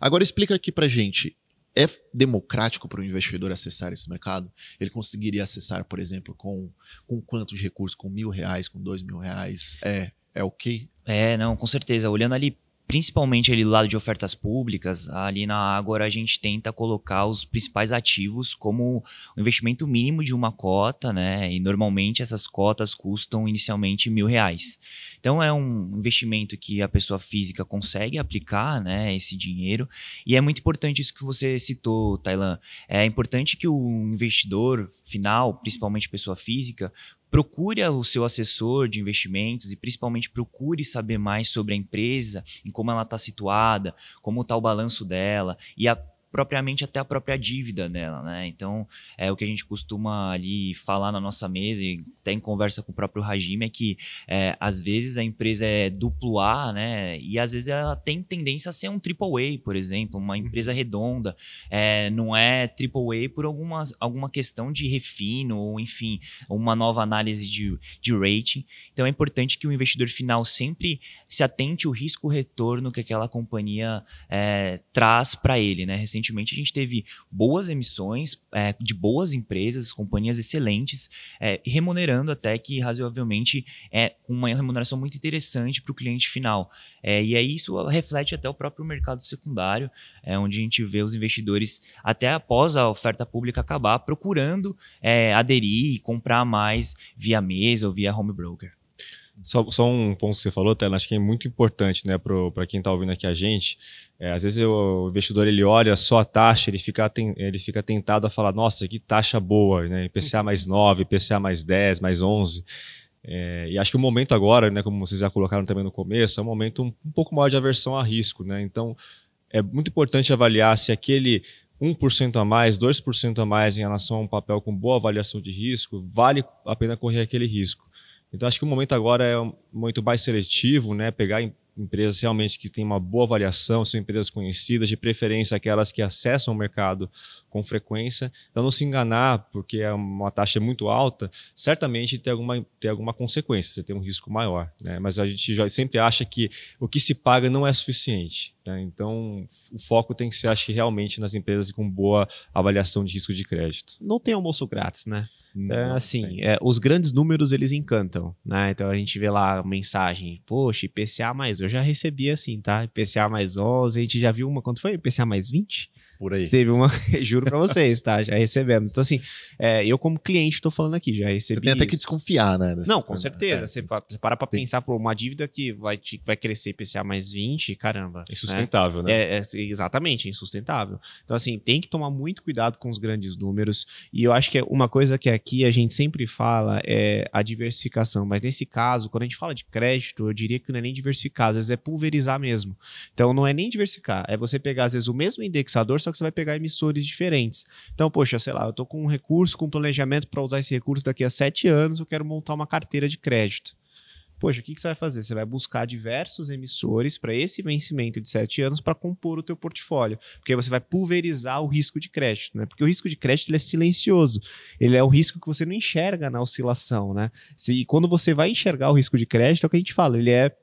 Agora explica aqui para gente, é democrático para o investidor acessar esse mercado? Ele conseguiria acessar, por exemplo, com, com quantos recursos? Com mil reais, com dois mil reais? É, é o okay? É, não, com certeza. Olhando ali principalmente ali do lado de ofertas públicas, ali na Ágora a gente tenta colocar os principais ativos como o investimento mínimo de uma cota, né? E normalmente essas cotas custam inicialmente mil reais. Então é um investimento que a pessoa física consegue aplicar, né? Esse dinheiro. E é muito importante isso que você citou, Tailan. É importante que o investidor final, principalmente pessoa física, procure o seu assessor de investimentos e principalmente procure saber mais sobre a empresa, em como ela está situada, como está o balanço dela e a propriamente até a própria dívida dela, né? Então, é o que a gente costuma ali falar na nossa mesa e até em conversa com o próprio Hajime é que é, às vezes a empresa é duplo A, né? E às vezes ela tem tendência a ser um triple A, por exemplo, uma empresa redonda, é, não é triple A por alguma, alguma questão de refino ou enfim, uma nova análise de, de rating. Então é importante que o investidor final sempre se atente ao risco-retorno que aquela companhia é, traz para ele, né? Recentemente a gente teve boas emissões é, de boas empresas, companhias excelentes, é, remunerando até que razoavelmente é com uma remuneração muito interessante para o cliente final. É, e aí isso reflete até o próprio mercado secundário, é, onde a gente vê os investidores, até após a oferta pública acabar, procurando é, aderir e comprar mais via mesa ou via home broker. Só, só, um ponto que você falou, Tela, acho que é muito importante né, para quem está ouvindo aqui a gente. É, às vezes o investidor ele olha só a taxa, ele fica, ele fica tentado a falar: nossa, que taxa boa, né? IPCA mais 9, IPCA mais 10, mais 11. É, e acho que o momento agora, né, como vocês já colocaram também no começo, é um momento um, um pouco maior de aversão a risco. Né? Então, é muito importante avaliar se aquele 1% a mais, 2% a mais em relação a um papel com boa avaliação de risco, vale a pena correr aquele risco. Então, acho que o momento agora é momento mais seletivo, né? Pegar empresas realmente que têm uma boa avaliação, são empresas conhecidas, de preferência aquelas que acessam o mercado com frequência. Então, não se enganar, porque é uma taxa muito alta, certamente tem alguma, tem alguma consequência, você tem um risco maior. Né? Mas a gente já sempre acha que o que se paga não é suficiente. Né? Então, o foco tem que ser, acho que, realmente nas empresas com boa avaliação de risco de crédito. Não tem almoço grátis, né? Então, assim, é, os grandes números eles encantam, né? Então a gente vê lá mensagem, poxa, IPCA mais, eu já recebi assim, tá? IPCA mais 11, a gente já viu uma, quanto foi? IPCA mais 20? Por aí. Teve uma, [laughs] juro para vocês, tá? Já recebemos. Então, assim, é, eu como cliente estou falando aqui, já recebi. Você tem até que desconfiar, né? Não, com certeza. É, você, você para para pensar por uma dívida que vai, te, vai crescer IPCA mais 20, caramba. É insustentável, né? né? É, é, exatamente, insustentável. Então, assim, tem que tomar muito cuidado com os grandes números. E eu acho que é uma coisa que aqui a gente sempre fala é a diversificação. Mas nesse caso, quando a gente fala de crédito, eu diria que não é nem diversificar, às vezes é pulverizar mesmo. Então, não é nem diversificar, é você pegar, às vezes, o mesmo indexador, só que você vai pegar emissores diferentes. Então, poxa, sei lá, eu tô com um recurso, com um planejamento para usar esse recurso daqui a sete anos, eu quero montar uma carteira de crédito. Poxa, o que, que você vai fazer? Você vai buscar diversos emissores para esse vencimento de sete anos para compor o teu portfólio. Porque aí você vai pulverizar o risco de crédito, né? Porque o risco de crédito é silencioso. Ele é o risco que você não enxerga na oscilação, né? E quando você vai enxergar o risco de crédito, é o que a gente fala, ele é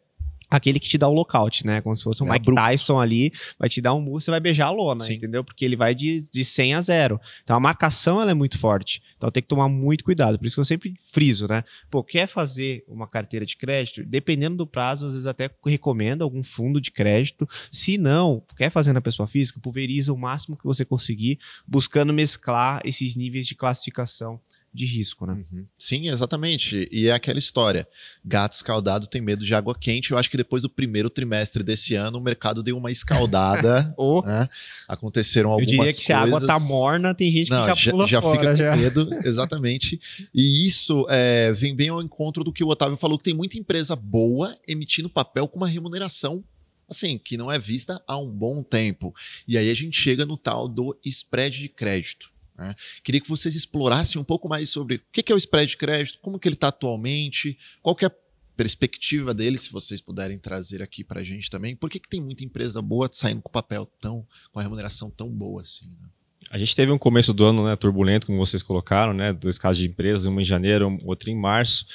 aquele que te dá o lockout, né? Como se fosse um é Mike abrupto. Tyson ali, vai te dar um murro, você vai beijar a lona, Sim. entendeu? Porque ele vai de, de 100 a 0. Então a marcação ela é muito forte. Então tem que tomar muito cuidado. Por isso que eu sempre friso, né? Pô, quer fazer uma carteira de crédito? Dependendo do prazo, às vezes até recomendo algum fundo de crédito. Se não, quer fazer na pessoa física, pulveriza o máximo que você conseguir, buscando mesclar esses níveis de classificação de risco, né? Uhum. Sim, exatamente. E é aquela história: gato escaldado tem medo de água quente. Eu acho que depois do primeiro trimestre desse ano, o mercado deu uma escaldada. [laughs] oh. né? Aconteceram algumas coisas. Eu diria que coisas... se a água tá morna, tem gente Não, que já pula já, fora, fica já. com medo, exatamente. E isso é, vem bem ao encontro do que o Otávio falou, que tem muita empresa boa emitindo papel com uma remuneração assim, que não é vista há um bom tempo. E aí a gente chega no tal do spread de crédito. Né? Queria que vocês explorassem um pouco mais sobre o que é o spread de crédito, como que ele está atualmente, qual que é a perspectiva dele, se vocês puderem trazer aqui para a gente também. Por que, que tem muita empresa boa saindo com papel tão, com a remuneração tão boa assim? Né? A gente teve um começo do ano né, turbulento, como vocês colocaram, né, dois casos de empresas, uma em janeiro, outra em março.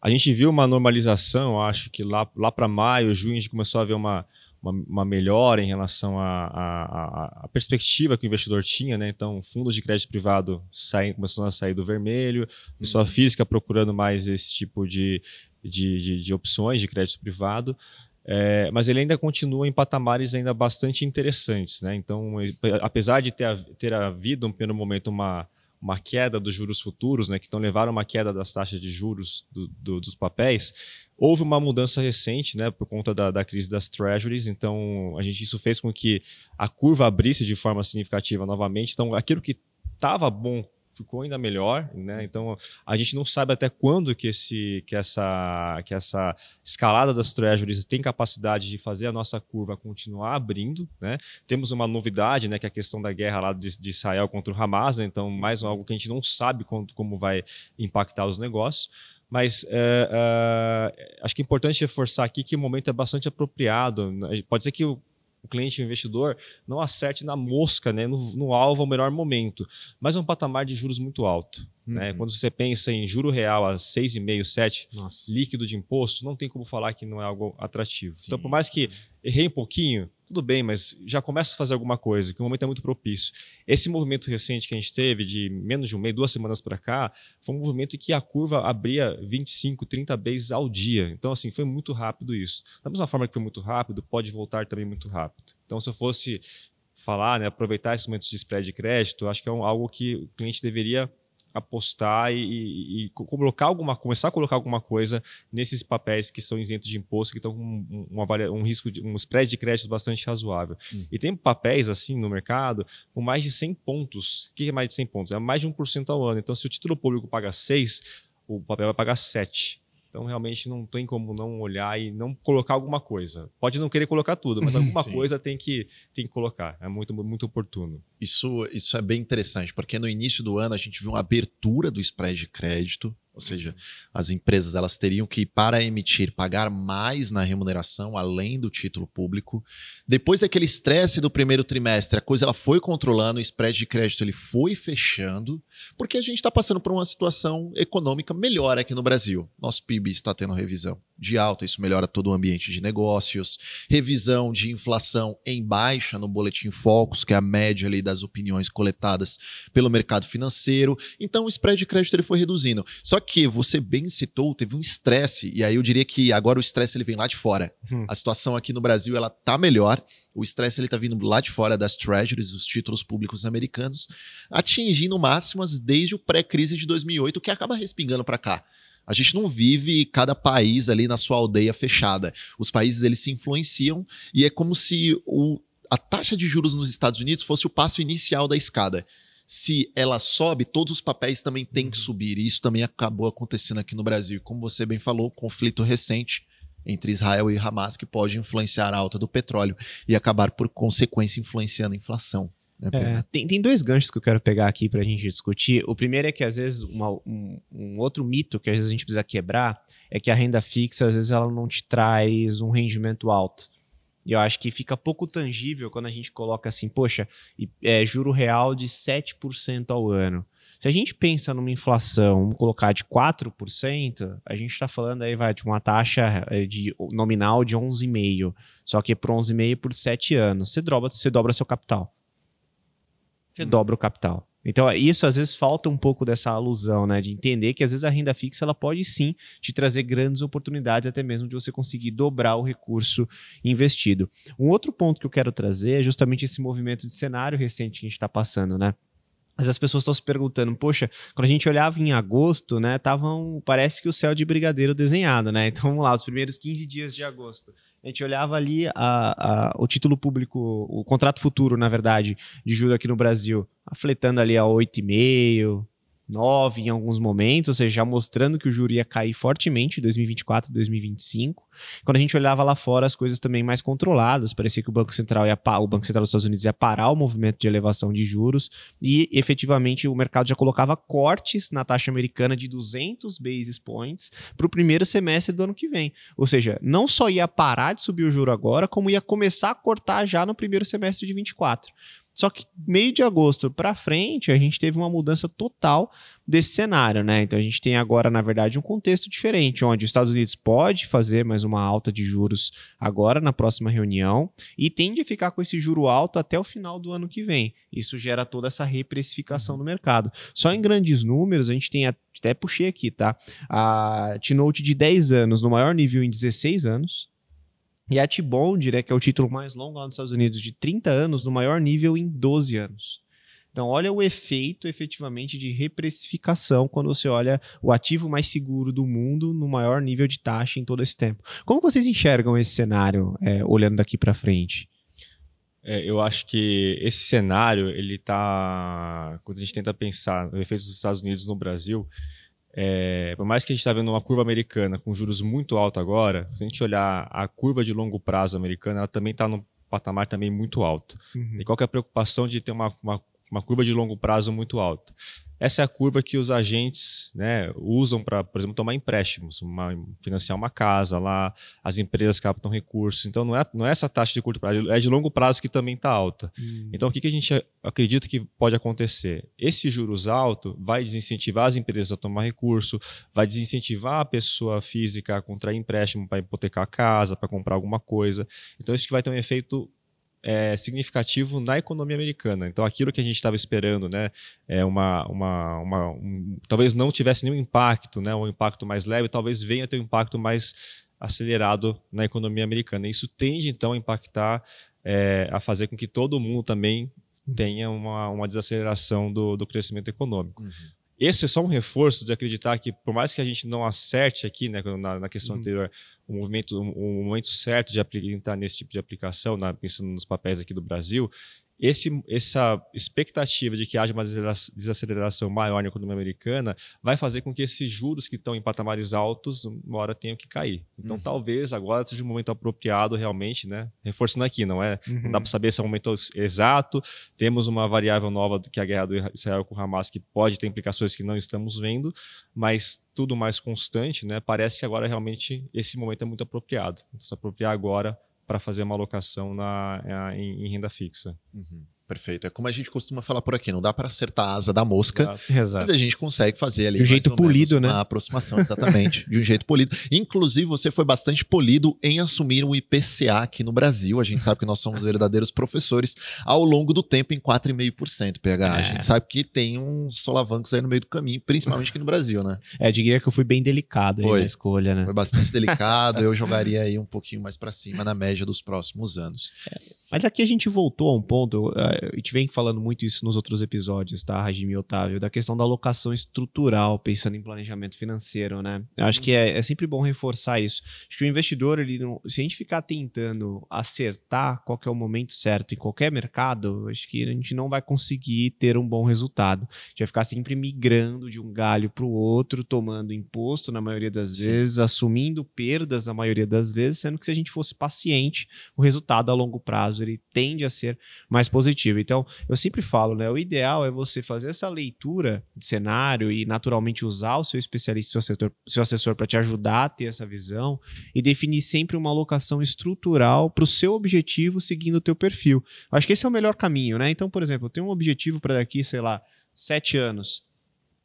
A gente viu uma normalização, acho que lá, lá para maio, junho, a gente começou a ver uma, uma, uma melhora em relação à perspectiva que o investidor tinha, né? Então, fundos de crédito privado saem, começando a sair do vermelho, pessoa uhum. física procurando mais esse tipo de, de, de, de opções de crédito privado. É, mas ele ainda continua em patamares ainda bastante interessantes, né? Então, apesar de ter, ter havido, um primeiro momento, uma, uma queda dos juros futuros, né, que então levaram uma queda das taxas de juros do, do, dos papéis, houve uma mudança recente, né, por conta da, da, crise das treasuries. Então, a gente isso fez com que a curva abrisse de forma significativa novamente. Então, aquilo que estava bom ficou ainda melhor, né? Então a gente não sabe até quando que esse que essa que essa escalada das treasuries tem capacidade de fazer a nossa curva continuar abrindo, né? Temos uma novidade, né, que é a questão da guerra lá de, de Israel contra o Hamas, né? então mais algo que a gente não sabe quando, como vai impactar os negócios. Mas é, é, acho que é importante reforçar aqui que o momento é bastante apropriado. Pode ser que o o cliente o investidor não acerte na mosca, né, no, no alvo ao melhor momento. Mas é um patamar de juros muito alto. Né? Uhum. Né? Quando você pensa em juro real a 6,5%, 7%, líquido de imposto, não tem como falar que não é algo atrativo. Sim. Então, por mais que errei um pouquinho, tudo bem, mas já começa a fazer alguma coisa, que o momento é muito propício. Esse movimento recente que a gente teve, de menos de um mês, duas semanas para cá, foi um movimento em que a curva abria 25, 30 vezes ao dia. Então, assim, foi muito rápido isso. Da mesma forma que foi muito rápido, pode voltar também muito rápido. Então, se eu fosse falar, né, aproveitar esses momentos de spread de crédito, acho que é um, algo que o cliente deveria apostar e, e, e, colocar alguma começar a colocar alguma coisa nesses papéis que são isentos de imposto que estão com uma, um risco de um spread de crédito bastante razoável. Hum. e tem papéis assim no mercado com mais de 100 pontos. O que é mais de 100 pontos? É mais de 1% ao ano. Então se o título público paga 6 o papel vai pagar 7 então, realmente, não tem como não olhar e não colocar alguma coisa. Pode não querer colocar tudo, mas [laughs] alguma coisa tem que, tem que colocar. É muito, muito oportuno. Isso, isso é bem interessante, porque no início do ano a gente viu uma abertura do spread de crédito ou seja, as empresas elas teriam que, para emitir, pagar mais na remuneração, além do título público. Depois daquele estresse do primeiro trimestre, a coisa ela foi controlando, o spread de crédito ele foi fechando, porque a gente está passando por uma situação econômica melhor aqui no Brasil. Nosso PIB está tendo revisão de alta, isso melhora todo o ambiente de negócios, revisão de inflação em baixa no Boletim Focus, que é a média ali das opiniões coletadas pelo mercado financeiro. Então o spread de crédito ele foi reduzindo. Só que você bem citou, teve um estresse, e aí eu diria que agora o estresse ele vem lá de fora. Hum. A situação aqui no Brasil ela tá melhor, o estresse ele tá vindo lá de fora das treasuries, os títulos públicos americanos, atingindo máximas desde o pré-crise de 2008, que acaba respingando para cá. A gente não vive cada país ali na sua aldeia fechada. Os países eles se influenciam e é como se o, a taxa de juros nos Estados Unidos fosse o passo inicial da escada. Se ela sobe, todos os papéis também têm que uhum. subir. E isso também acabou acontecendo aqui no Brasil. Como você bem falou, conflito recente entre Israel e Hamas que pode influenciar a alta do petróleo e acabar, por consequência, influenciando a inflação. Né, é, tem, tem dois ganchos que eu quero pegar aqui para a gente discutir. O primeiro é que, às vezes, uma, um, um, outro mito que às vezes a gente precisa quebrar é que a renda fixa, às vezes, ela não te traz um rendimento alto. E eu acho que fica pouco tangível quando a gente coloca assim, poxa, é, juro real de 7% ao ano. Se a gente pensa numa inflação, vamos colocar de 4%, a gente está falando aí vai, de uma taxa é, de, nominal de 11,5%. Só que por 11,5% por 7 anos, você dobra, você dobra seu capital você hum. dobra o capital. Então, isso às vezes falta um pouco dessa alusão, né? De entender que às vezes a renda fixa ela pode sim te trazer grandes oportunidades, até mesmo de você conseguir dobrar o recurso investido. Um outro ponto que eu quero trazer é justamente esse movimento de cenário recente que a gente está passando, né? Mas as pessoas estão se perguntando, poxa, quando a gente olhava em agosto, né, tavam, parece que o céu de brigadeiro desenhado, né? Então vamos lá, os primeiros 15 dias de agosto a gente olhava ali a, a, o título público, o contrato futuro, na verdade, de juros aqui no Brasil, afletando ali a 8,5%, 9 em alguns momentos, ou seja, já mostrando que o juro ia cair fortemente em 2024 2025. Quando a gente olhava lá fora, as coisas também mais controladas, parecia que o Banco Central ia o Banco Central dos Estados Unidos ia parar o movimento de elevação de juros e efetivamente o mercado já colocava cortes na taxa americana de 200 basis points para o primeiro semestre do ano que vem. Ou seja, não só ia parar de subir o juro agora, como ia começar a cortar já no primeiro semestre de 24. Só que meio de agosto para frente, a gente teve uma mudança total desse cenário, né? Então a gente tem agora, na verdade, um contexto diferente, onde os Estados Unidos pode fazer mais uma alta de juros agora na próxima reunião e tende a ficar com esse juro alto até o final do ano que vem. Isso gera toda essa reprecificação no mercado. Só em grandes números, a gente tem até puxei aqui, tá? A T-Note de 10 anos no maior nível em 16 anos e a T-Bond, né, que é o título mais longo lá nos Estados Unidos, de 30 anos, no maior nível em 12 anos. Então, olha o efeito efetivamente de reprecificação quando você olha o ativo mais seguro do mundo no maior nível de taxa em todo esse tempo. Como vocês enxergam esse cenário é, olhando daqui para frente? É, eu acho que esse cenário, ele está. Quando a gente tenta pensar no efeito dos Estados Unidos no Brasil, é, por mais que a gente está vendo uma curva americana com juros muito altos agora, se a gente olhar a curva de longo prazo americana, ela também está num patamar também muito alto. Uhum. E qual é a preocupação de ter uma, uma, uma curva de longo prazo muito alta? Essa é a curva que os agentes né, usam para, por exemplo, tomar empréstimos, uma, financiar uma casa lá, as empresas captam recursos. Então, não é, não é essa taxa de curto prazo, é de longo prazo que também está alta. Hum. Então, o que, que a gente acredita que pode acontecer? Esse juros alto vai desincentivar as empresas a tomar recurso, vai desincentivar a pessoa física a contrair empréstimo para hipotecar a casa, para comprar alguma coisa. Então, isso que vai ter um efeito é, significativo na economia americana. Então, aquilo que a gente estava esperando, né, é uma, uma, uma um, talvez não tivesse nenhum impacto, né, um impacto mais leve, talvez venha a ter um impacto mais acelerado na economia americana. Isso tende, então, a impactar, é, a fazer com que todo mundo também tenha uma, uma desaceleração do, do crescimento econômico. Uhum. Esse é só um reforço de acreditar que, por mais que a gente não acerte aqui, né, na, na questão uhum. anterior, o movimento, momento certo de entrar nesse tipo de aplicação, na, pensando nos papéis aqui do Brasil, esse, essa expectativa de que haja uma desaceleração maior na economia americana vai fazer com que esses juros que estão em patamares altos, uma hora tenham que cair. Então, uhum. talvez agora seja um momento apropriado realmente, né? Reforçando aqui, não é? Uhum. Não dá uhum. para saber se é o momento exato. Temos uma variável nova que é a guerra do Israel com o Hamas que pode ter implicações que não estamos vendo, mas tudo mais constante, né? Parece que agora realmente esse momento é muito apropriado. Então, se apropriar agora para fazer uma alocação na, em, em renda fixa. Uhum. Perfeito. É como a gente costuma falar por aqui, não dá para acertar a asa da mosca, Exato. mas a gente consegue fazer ali de um jeito polido, né? Uma aproximação, exatamente, de um jeito polido. Inclusive, você foi bastante polido em assumir o IPCA aqui no Brasil. A gente sabe que nós somos verdadeiros professores ao longo do tempo em 4,5% PH. É. A gente sabe que tem uns solavancos aí no meio do caminho, principalmente aqui no Brasil, né? É, diria que eu fui bem delicado foi. na escolha, né? Foi bastante delicado. eu jogaria aí um pouquinho mais para cima na média dos próximos anos. É. Mas aqui a gente voltou a um ponto, a gente vem falando muito isso nos outros episódios, tá, Rajimi e Otávio, da questão da alocação estrutural, pensando em planejamento financeiro, né? Eu acho que é, é sempre bom reforçar isso. Acho que o investidor, ele não, se a gente ficar tentando acertar qual é o momento certo em qualquer mercado, acho que a gente não vai conseguir ter um bom resultado. A gente vai ficar sempre migrando de um galho para o outro, tomando imposto na maioria das vezes, assumindo perdas na maioria das vezes, sendo que se a gente fosse paciente, o resultado a longo prazo ele tende a ser mais positivo. Então, eu sempre falo, né? O ideal é você fazer essa leitura de cenário e naturalmente usar o seu especialista, seu assessor, seu assessor para te ajudar a ter essa visão e definir sempre uma alocação estrutural para o seu objetivo seguindo o teu perfil. Acho que esse é o melhor caminho, né? Então, por exemplo, eu tenho um objetivo para daqui, sei lá, sete anos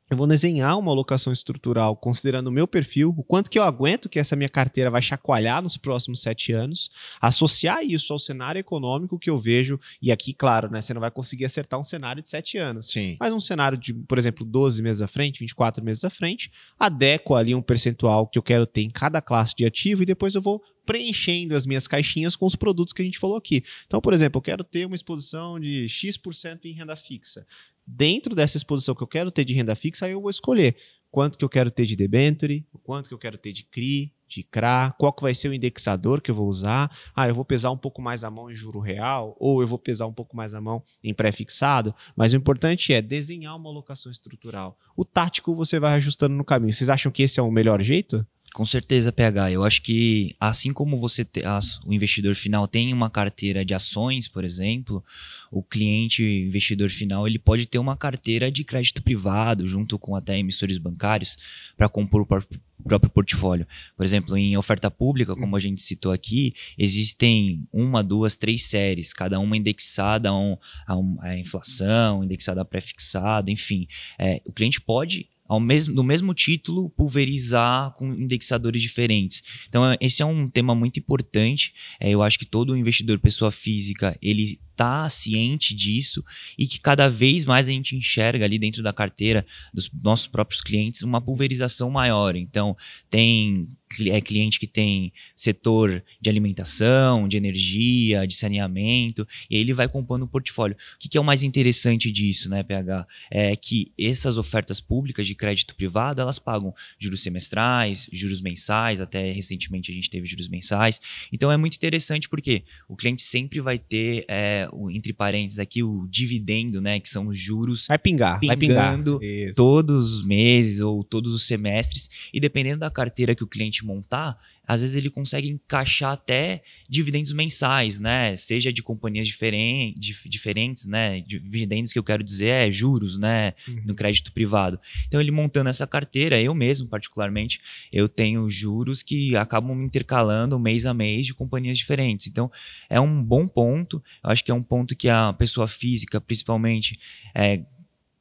eu vou desenhar uma alocação estrutural considerando o meu perfil, o quanto que eu aguento que essa minha carteira vai chacoalhar nos próximos sete anos, associar isso ao cenário econômico que eu vejo, e aqui, claro, né, você não vai conseguir acertar um cenário de sete anos, Sim. mas um cenário de, por exemplo, 12 meses à frente, 24 meses à frente, adequo ali um percentual que eu quero ter em cada classe de ativo e depois eu vou preenchendo as minhas caixinhas com os produtos que a gente falou aqui. Então, por exemplo, eu quero ter uma exposição de X% em renda fixa dentro dessa exposição que eu quero ter de renda fixa, aí eu vou escolher quanto que eu quero ter de debenture, quanto que eu quero ter de CRI, de CRA, qual que vai ser o indexador que eu vou usar. Ah, eu vou pesar um pouco mais a mão em juro real, ou eu vou pesar um pouco mais a mão em pré-fixado, mas o importante é desenhar uma alocação estrutural. O tático você vai ajustando no caminho. Vocês acham que esse é o melhor jeito? Com certeza, PH. Eu acho que assim como você te, as, o investidor final tem uma carteira de ações, por exemplo, o cliente investidor final ele pode ter uma carteira de crédito privado junto com até emissores bancários para compor o próprio, próprio portfólio. Por exemplo, em oferta pública, como a gente citou aqui, existem uma, duas, três séries, cada uma indexada a, um, a, um, a inflação, indexada a pré-fixado, enfim. É, o cliente pode ao mesmo, no mesmo título, pulverizar com indexadores diferentes. Então, é, esse é um tema muito importante. É, eu acho que todo investidor pessoa física, ele está ciente disso e que cada vez mais a gente enxerga ali dentro da carteira dos nossos próprios clientes uma pulverização maior. Então, tem é cliente que tem setor de alimentação, de energia, de saneamento, e aí ele vai compondo o portfólio. O que, que, é o mais interessante disso, né, PH? É que essas ofertas públicas de crédito privado, elas pagam juros semestrais, juros mensais, até recentemente a gente teve juros mensais. Então é muito interessante porque o cliente sempre vai ter é, o, entre parênteses aqui, o dividendo, né? Que são os juros. Vai pingar, vai pingando todos os meses ou todos os semestres. E dependendo da carteira que o cliente montar, às vezes ele consegue encaixar até dividendos mensais, né? Seja de companhias diferentes, diferentes, né? Dividendos que eu quero dizer é juros, né? Uhum. No crédito privado. Então ele montando essa carteira, eu mesmo particularmente, eu tenho juros que acabam me intercalando mês a mês de companhias diferentes. Então é um bom ponto. Eu acho que é um ponto que a pessoa física, principalmente, é,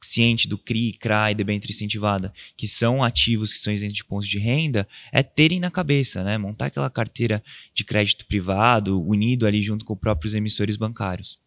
ciente do CRI, CRA e debênture incentivada, que são ativos que são isentos de pontos de renda, é terem na cabeça, né? Montar aquela carteira de crédito privado, unido ali junto com os próprios emissores bancários.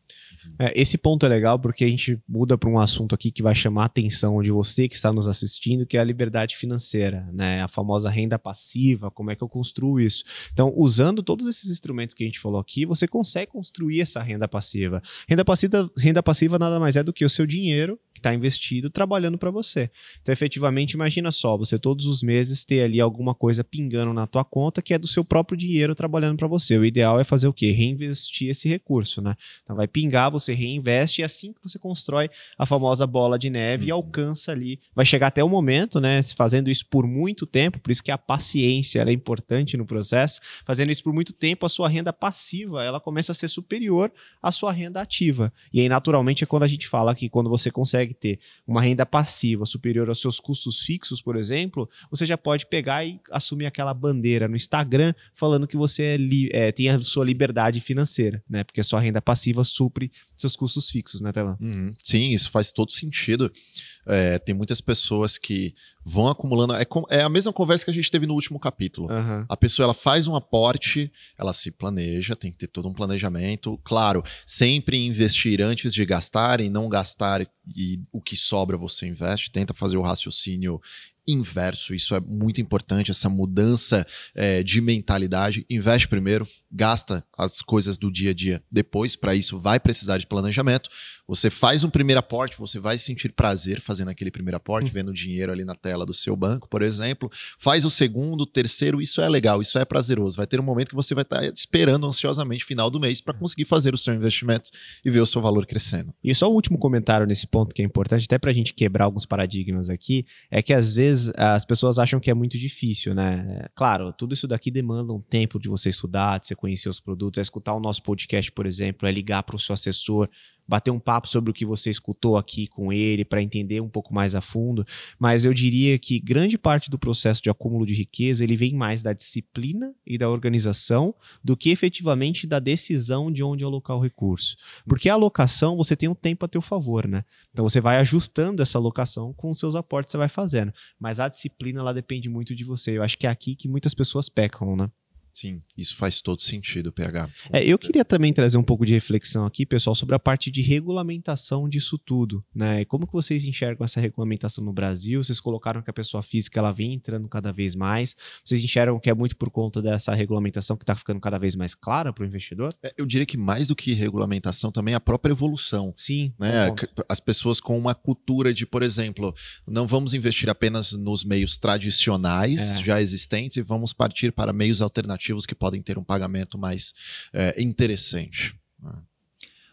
É, esse ponto é legal porque a gente muda para um assunto aqui que vai chamar a atenção de você que está nos assistindo, que é a liberdade financeira, né? A famosa renda passiva, como é que eu construo isso? Então, usando todos esses instrumentos que a gente falou aqui, você consegue construir essa renda passiva. Renda passiva, renda passiva nada mais é do que o seu dinheiro que está investido trabalhando para você. Então, efetivamente, imagina só, você todos os meses ter ali alguma coisa pingando na tua conta que é do seu próprio dinheiro trabalhando para você. O ideal é fazer o quê? Reinvestir esse recurso, né? Então, vai pingar, você reinveste e é assim que você constrói a famosa bola de neve uhum. e alcança ali. Vai chegar até o momento, né? Fazendo isso por muito tempo, por isso que a paciência é importante no processo. Fazendo isso por muito tempo, a sua renda passiva ela começa a ser superior à sua renda ativa. E aí, naturalmente, é quando a gente fala que quando você consegue ter uma renda passiva superior aos seus custos fixos, por exemplo, você já pode pegar e assumir aquela bandeira no Instagram falando que você é é, tem a sua liberdade financeira, né? Porque a sua renda passiva supre seus custos fixos, né, Telan? Uhum. Sim, isso faz todo sentido. É, tem muitas pessoas que vão acumulando. É, é, a mesma conversa que a gente teve no último capítulo. Uhum. A pessoa ela faz um aporte, ela se planeja, tem que ter todo um planejamento. Claro, sempre investir antes de gastar e não gastar e o que sobra você investe. Tenta fazer o raciocínio inverso. Isso é muito importante, essa mudança é, de mentalidade. Investe primeiro, gasta as coisas do dia a dia depois. Para isso, vai precisar de planejamento. Você faz um primeiro aporte, você vai sentir prazer fazendo aquele primeiro aporte, uhum. vendo dinheiro ali na tela do seu banco, por exemplo. Faz o segundo, terceiro, isso é legal, isso é prazeroso. Vai ter um momento que você vai estar esperando ansiosamente final do mês para conseguir fazer o seu investimento e ver o seu valor crescendo. E só o último comentário nesse ponto que é importante, até para a gente quebrar alguns paradigmas aqui, é que às vezes as pessoas acham que é muito difícil, né? Claro, tudo isso daqui demanda um tempo de você estudar, de você conhecer os produtos, é escutar o nosso podcast, por exemplo, é ligar para o seu assessor, bater um papo sobre o que você escutou aqui com ele, para entender um pouco mais a fundo. Mas eu diria que grande parte do processo de acúmulo de riqueza ele vem mais da disciplina e da organização do que efetivamente da decisão de onde alocar o recurso. Porque a alocação você tem um tempo a teu favor, né? Então você vai ajustando essa alocação com os seus aportes que você vai fazendo. Mas a disciplina ela depende muito de você. Eu acho que é aqui que muitas pessoas pecam, né? Sim, isso faz todo sentido, PH. É, eu queria também trazer um pouco de reflexão aqui, pessoal, sobre a parte de regulamentação disso tudo, né? Como que vocês enxergam essa regulamentação no Brasil? Vocês colocaram que a pessoa física ela vem entrando cada vez mais. Vocês enxergam que é muito por conta dessa regulamentação que está ficando cada vez mais clara para o investidor? É, eu diria que mais do que regulamentação também a própria evolução. Sim. Né? As pessoas com uma cultura de, por exemplo, não vamos investir apenas nos meios tradicionais é. já existentes e vamos partir para meios alternativos alternativos que podem ter um pagamento mais é, interessante. Né?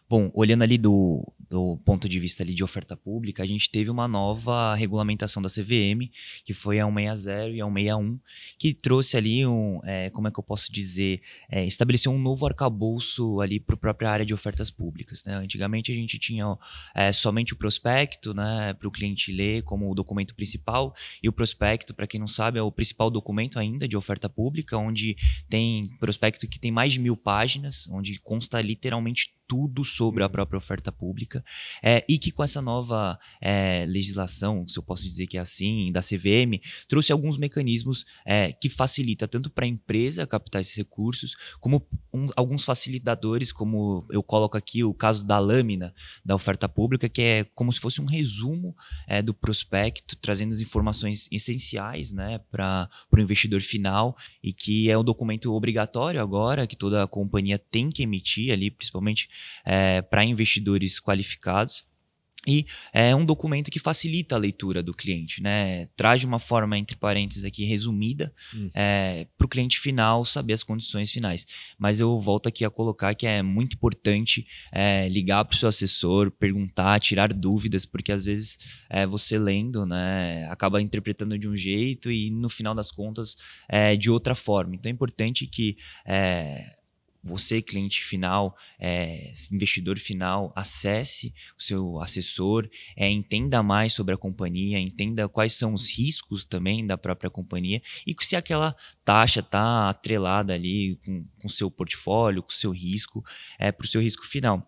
Bom, olhando ali do, do ponto de vista ali de oferta pública, a gente teve uma nova regulamentação da CVM, que foi a 160 e a 161, que trouxe ali um, é, como é que eu posso dizer, é, estabeleceu um novo arcabouço ali para a própria área de ofertas públicas. Né? Antigamente a gente tinha é, somente o prospecto, né, para o cliente ler como o documento principal, e o prospecto, para quem não sabe, é o principal documento ainda de oferta pública, onde tem prospecto que tem mais de mil páginas, onde consta literalmente tudo sobre a uhum. própria oferta pública é, e que com essa nova é, legislação, se eu posso dizer que é assim, da CVM, trouxe alguns mecanismos é, que facilita tanto para a empresa captar esses recursos, como um, alguns facilitadores, como eu coloco aqui o caso da lâmina da oferta pública, que é como se fosse um resumo é, do prospecto, trazendo as informações essenciais né, para o investidor final e que é um documento obrigatório agora, que toda a companhia tem que emitir ali, principalmente é, para investidores qualificados. E é um documento que facilita a leitura do cliente, né? Traz de uma forma, entre parênteses aqui, resumida, hum. é, para o cliente final saber as condições finais. Mas eu volto aqui a colocar que é muito importante é, ligar para o seu assessor, perguntar, tirar dúvidas, porque às vezes é, você lendo, né, acaba interpretando de um jeito e no final das contas é de outra forma. Então é importante que é, você, cliente final, é, investidor final, acesse o seu assessor, é, entenda mais sobre a companhia, entenda quais são os riscos também da própria companhia e se aquela taxa está atrelada ali com o seu portfólio, com o seu risco, é, para o seu risco final.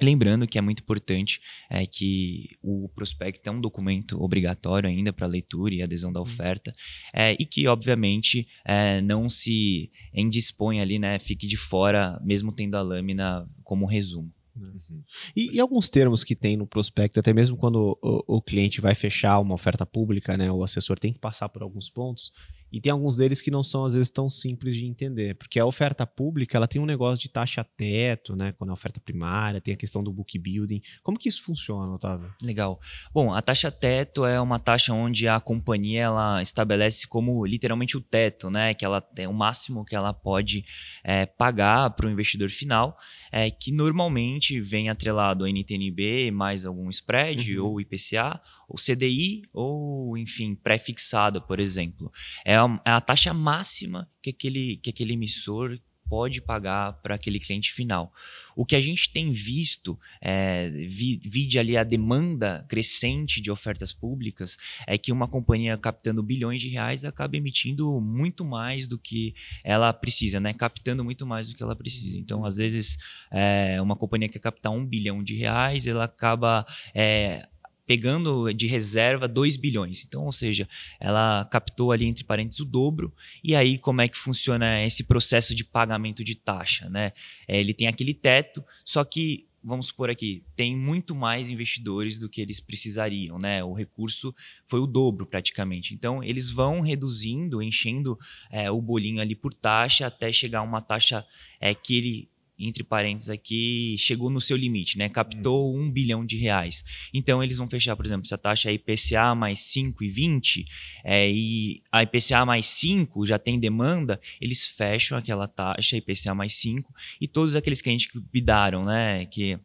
Lembrando que é muito importante é, que o prospecto é um documento obrigatório ainda para leitura e adesão da oferta, é, e que, obviamente, é, não se indispõe ali, né, fique de fora, mesmo tendo a lâmina como resumo. Uhum. E, e, alguns termos que tem no prospecto, até mesmo quando o, o, cliente vai fechar uma oferta pública, né, o assessor tem que passar por alguns pontos. E tem alguns deles que não são, às vezes, tão simples de entender. Porque a oferta pública, ela tem um negócio de taxa teto, né? Quando é oferta primária, tem a questão do book building. Como que isso funciona, Otávio? Legal. Bom, a taxa teto é uma taxa onde a companhia, ela estabelece como, literalmente, o teto, né? Que ela tem o máximo que ela pode é, pagar para o investidor final, é, que normalmente vem atrelado ao NTNB, mais algum spread, uhum. ou IPCA, ou CDI, ou, enfim, pré-fixado, por exemplo. É a, é a taxa máxima que aquele, que aquele emissor pode pagar para aquele cliente final. O que a gente tem visto, é, vi, vide ali a demanda crescente de ofertas públicas, é que uma companhia captando bilhões de reais acaba emitindo muito mais do que ela precisa, né? Captando muito mais do que ela precisa. Então, às vezes, é, uma companhia que quer captar um bilhão de reais, ela acaba é, pegando de reserva 2 bilhões. Então, ou seja, ela captou ali entre parênteses o dobro. E aí, como é que funciona esse processo de pagamento de taxa? Né? É, ele tem aquele teto, só que vamos supor aqui, tem muito mais investidores do que eles precisariam, né? O recurso foi o dobro praticamente. Então, eles vão reduzindo, enchendo é, o bolinho ali por taxa até chegar a uma taxa é, que ele entre parênteses aqui, chegou no seu limite, né? Captou hum. um bilhão de reais. Então, eles vão fechar, por exemplo, se a taxa é IPCA mais 5,20 é, e a IPCA mais 5 já tem demanda, eles fecham aquela taxa IPCA mais 5 e todos aqueles clientes que bidaram, né? Que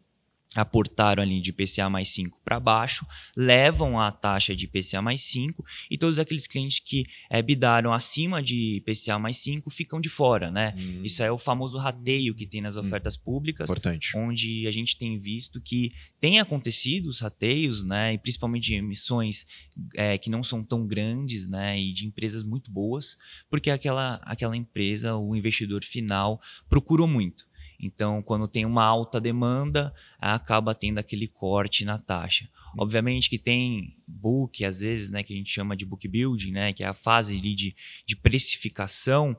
aportaram ali de IPCA mais 5 para baixo, levam a taxa de IPCA mais 5 e todos aqueles clientes que é, bidaram acima de IPCA mais 5 ficam de fora, né? Hum. Isso é o famoso rateio que tem nas hum. ofertas hum. públicas, Importante. onde a gente tem visto que tem acontecido os rateios, né? E principalmente de emissões é, que não são tão grandes, né? E de empresas muito boas, porque aquela, aquela empresa, o investidor final, procurou muito. Então, quando tem uma alta demanda, acaba tendo aquele corte na taxa. Uhum. Obviamente que tem book, às vezes, né, que a gente chama de book building, né, que é a fase de, de precificação,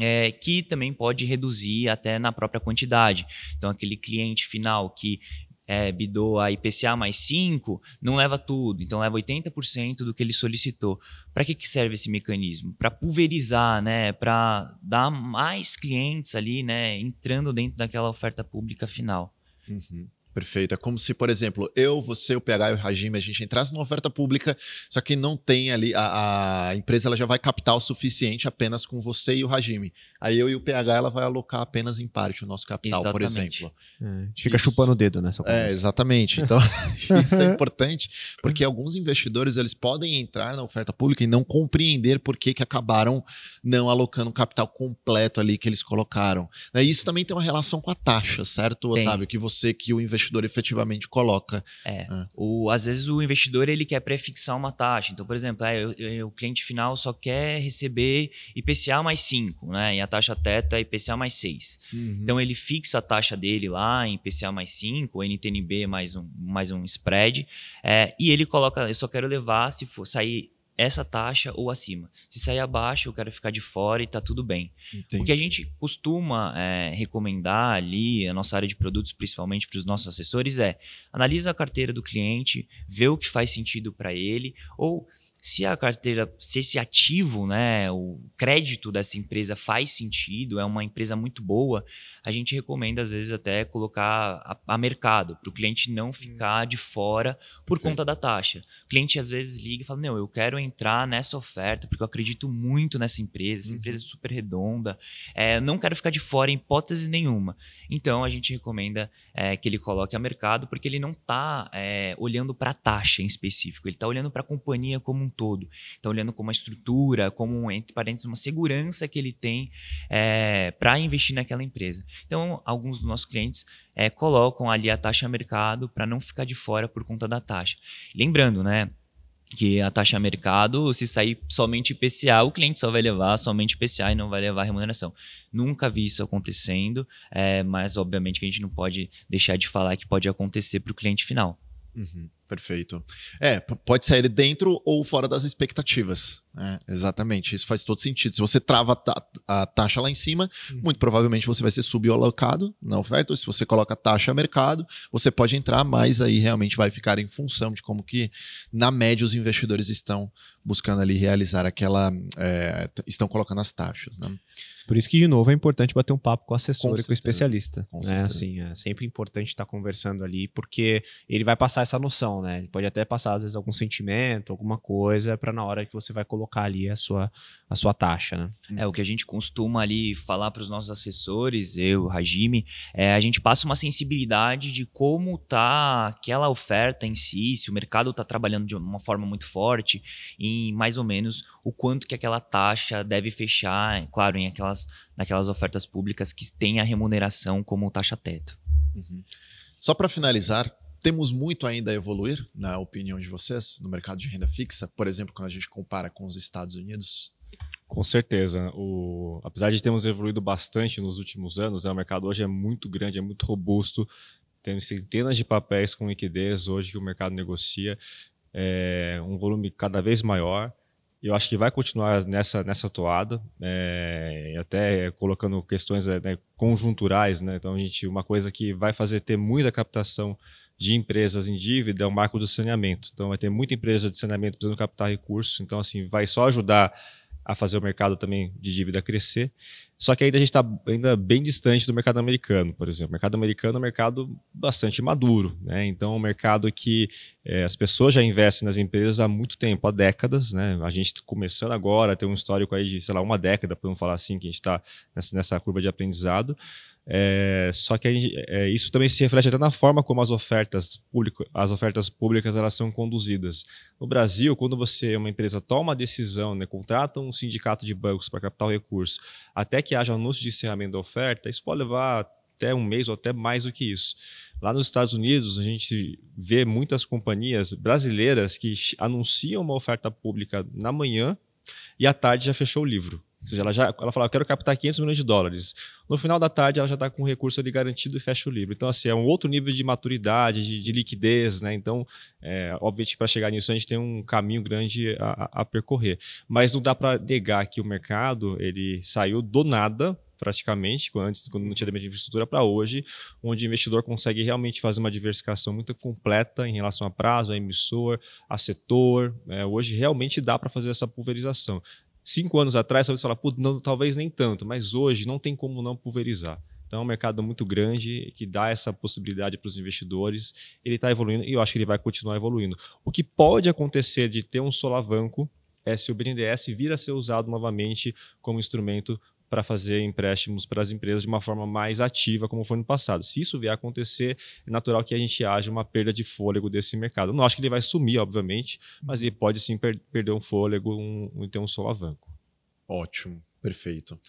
é, que também pode reduzir até na própria quantidade. Então, aquele cliente final que é, bidou a IPCA mais 5, não leva tudo, então leva 80% do que ele solicitou. Para que, que serve esse mecanismo? Para pulverizar, né? para dar mais clientes ali né? entrando dentro daquela oferta pública final. Uhum. Perfeito. É como se, por exemplo, eu, você, o PH e o Hajime, a gente entrasse numa oferta pública, só que não tem ali, a, a empresa ela já vai captar o suficiente apenas com você e o Hajime. Aí eu e o PH ela vai alocar apenas em parte o nosso capital, exatamente. por exemplo. É, fica isso. chupando o dedo nessa É, exatamente. Então, [laughs] isso é importante, porque alguns investidores eles podem entrar na oferta pública e não compreender por que, que acabaram não alocando o capital completo ali que eles colocaram. E isso também tem uma relação com a taxa, certo, Otávio? Tem. Que você, que o investidor investidor efetivamente coloca. É. é. O, às vezes o investidor ele quer prefixar uma taxa. Então, por exemplo, é, eu, eu, o cliente final só quer receber IPCA mais 5, né? E a taxa teto é IPCA mais 6. Uhum. Então ele fixa a taxa dele lá em IPCA mais 5, NTNB mais um, mais um spread. É, e ele coloca, eu só quero levar se for sair essa taxa ou acima. Se sair abaixo, eu quero ficar de fora e tá tudo bem. Entendi. O que a gente costuma é, recomendar ali, a nossa área de produtos, principalmente para os nossos assessores, é analisa a carteira do cliente, vê o que faz sentido para ele, ou se a carteira, se esse ativo, né, o crédito dessa empresa faz sentido, é uma empresa muito boa, a gente recomenda às vezes até colocar a, a mercado, para o cliente não hum. ficar de fora por okay. conta da taxa. O cliente às vezes liga e fala: Não, eu quero entrar nessa oferta porque eu acredito muito nessa empresa, essa uhum. empresa é super redonda, é, não quero ficar de fora em hipótese nenhuma. Então a gente recomenda é, que ele coloque a mercado porque ele não está é, olhando para a taxa em específico, ele está olhando para a companhia como um todo. Então, olhando como uma estrutura, como, entre parênteses, uma segurança que ele tem é, para investir naquela empresa. Então, alguns dos nossos clientes é, colocam ali a taxa mercado para não ficar de fora por conta da taxa. Lembrando, né? que a taxa mercado, se sair somente IPCA, o cliente só vai levar somente IPCA e não vai levar remuneração. Nunca vi isso acontecendo, é, mas obviamente que a gente não pode deixar de falar que pode acontecer para o cliente final. Uhum, perfeito. É, pode sair dentro ou fora das expectativas. É, exatamente, isso faz todo sentido. Se você trava a taxa lá em cima, uhum. muito provavelmente você vai ser subalocado na oferta, ou se você coloca a taxa a mercado, você pode entrar, mas aí realmente vai ficar em função de como que, na média, os investidores estão buscando ali realizar aquela. É, estão colocando as taxas. Né? Por isso que, de novo, é importante bater um papo com o assessor com e com o especialista. Com né? assim, é sempre importante estar conversando ali, porque ele vai passar essa noção, né? Ele pode até passar, às vezes, algum sentimento, alguma coisa, para na hora que você vai colocar ali a sua, a sua taxa, né? É, o que a gente costuma ali falar para os nossos assessores, eu, Hajime, é, a gente passa uma sensibilidade de como tá aquela oferta em si, se o mercado está trabalhando de uma forma muito forte, e mais ou menos o quanto que aquela taxa deve fechar, claro, em aquelas, naquelas ofertas públicas que tem a remuneração como taxa teto. Uhum. Só para finalizar, temos muito ainda a evoluir, na opinião de vocês, no mercado de renda fixa, por exemplo, quando a gente compara com os Estados Unidos? Com certeza. O... Apesar de termos evoluído bastante nos últimos anos, né, o mercado hoje é muito grande, é muito robusto. Temos centenas de papéis com liquidez hoje que o mercado negocia, é um volume cada vez maior. Eu acho que vai continuar nessa, nessa toada, é, até colocando questões né, conjunturais. Né? Então, a gente, uma coisa que vai fazer ter muita captação de empresas em dívida é o marco do saneamento. Então, vai ter muita empresa de saneamento precisando captar recursos. Então, assim, vai só ajudar a fazer o mercado também de dívida crescer. Só que ainda a gente está ainda bem distante do mercado americano, por exemplo. O mercado americano é um mercado bastante maduro, né? Então é um mercado que é, as pessoas já investem nas empresas há muito tempo, há décadas, né? A gente começando agora, tem um histórico aí de, sei lá, uma década, podemos falar assim, que a gente está nessa, nessa curva de aprendizado. É, só que gente, é, isso também se reflete até na forma como as ofertas, público, as ofertas públicas elas são conduzidas. No Brasil, quando você, uma empresa, toma a decisão, né, contrata um sindicato de bancos para captar o recurso, até que haja anúncio de encerramento da oferta, isso pode levar até um mês ou até mais do que isso. Lá nos Estados Unidos, a gente vê muitas companhias brasileiras que anunciam uma oferta pública na manhã e à tarde já fechou o livro. Ou seja, ela já ela fala, eu quero captar 500 milhões de dólares. No final da tarde, ela já está com o recurso ali garantido e fecha o livro. Então, assim, é um outro nível de maturidade, de, de liquidez, né? Então, é, obviamente, para chegar nisso, a gente tem um caminho grande a, a percorrer. Mas não dá para negar que o mercado, ele saiu do nada praticamente, antes quando não tinha de infraestrutura para hoje, onde o investidor consegue realmente fazer uma diversificação muito completa em relação a prazo, a emissor, a setor. É, hoje realmente dá para fazer essa pulverização. Cinco anos atrás, talvez falar, não, talvez nem tanto, mas hoje não tem como não pulverizar. Então é um mercado muito grande que dá essa possibilidade para os investidores. Ele está evoluindo e eu acho que ele vai continuar evoluindo. O que pode acontecer de ter um solavanco é se o BNDES vir a ser usado novamente como instrumento para fazer empréstimos para as empresas de uma forma mais ativa, como foi no passado. Se isso vier a acontecer, é natural que a gente haja uma perda de fôlego desse mercado. Não acho que ele vai sumir, obviamente, mas ele pode sim per perder um fôlego um, e ter um solavanco. Ótimo, perfeito.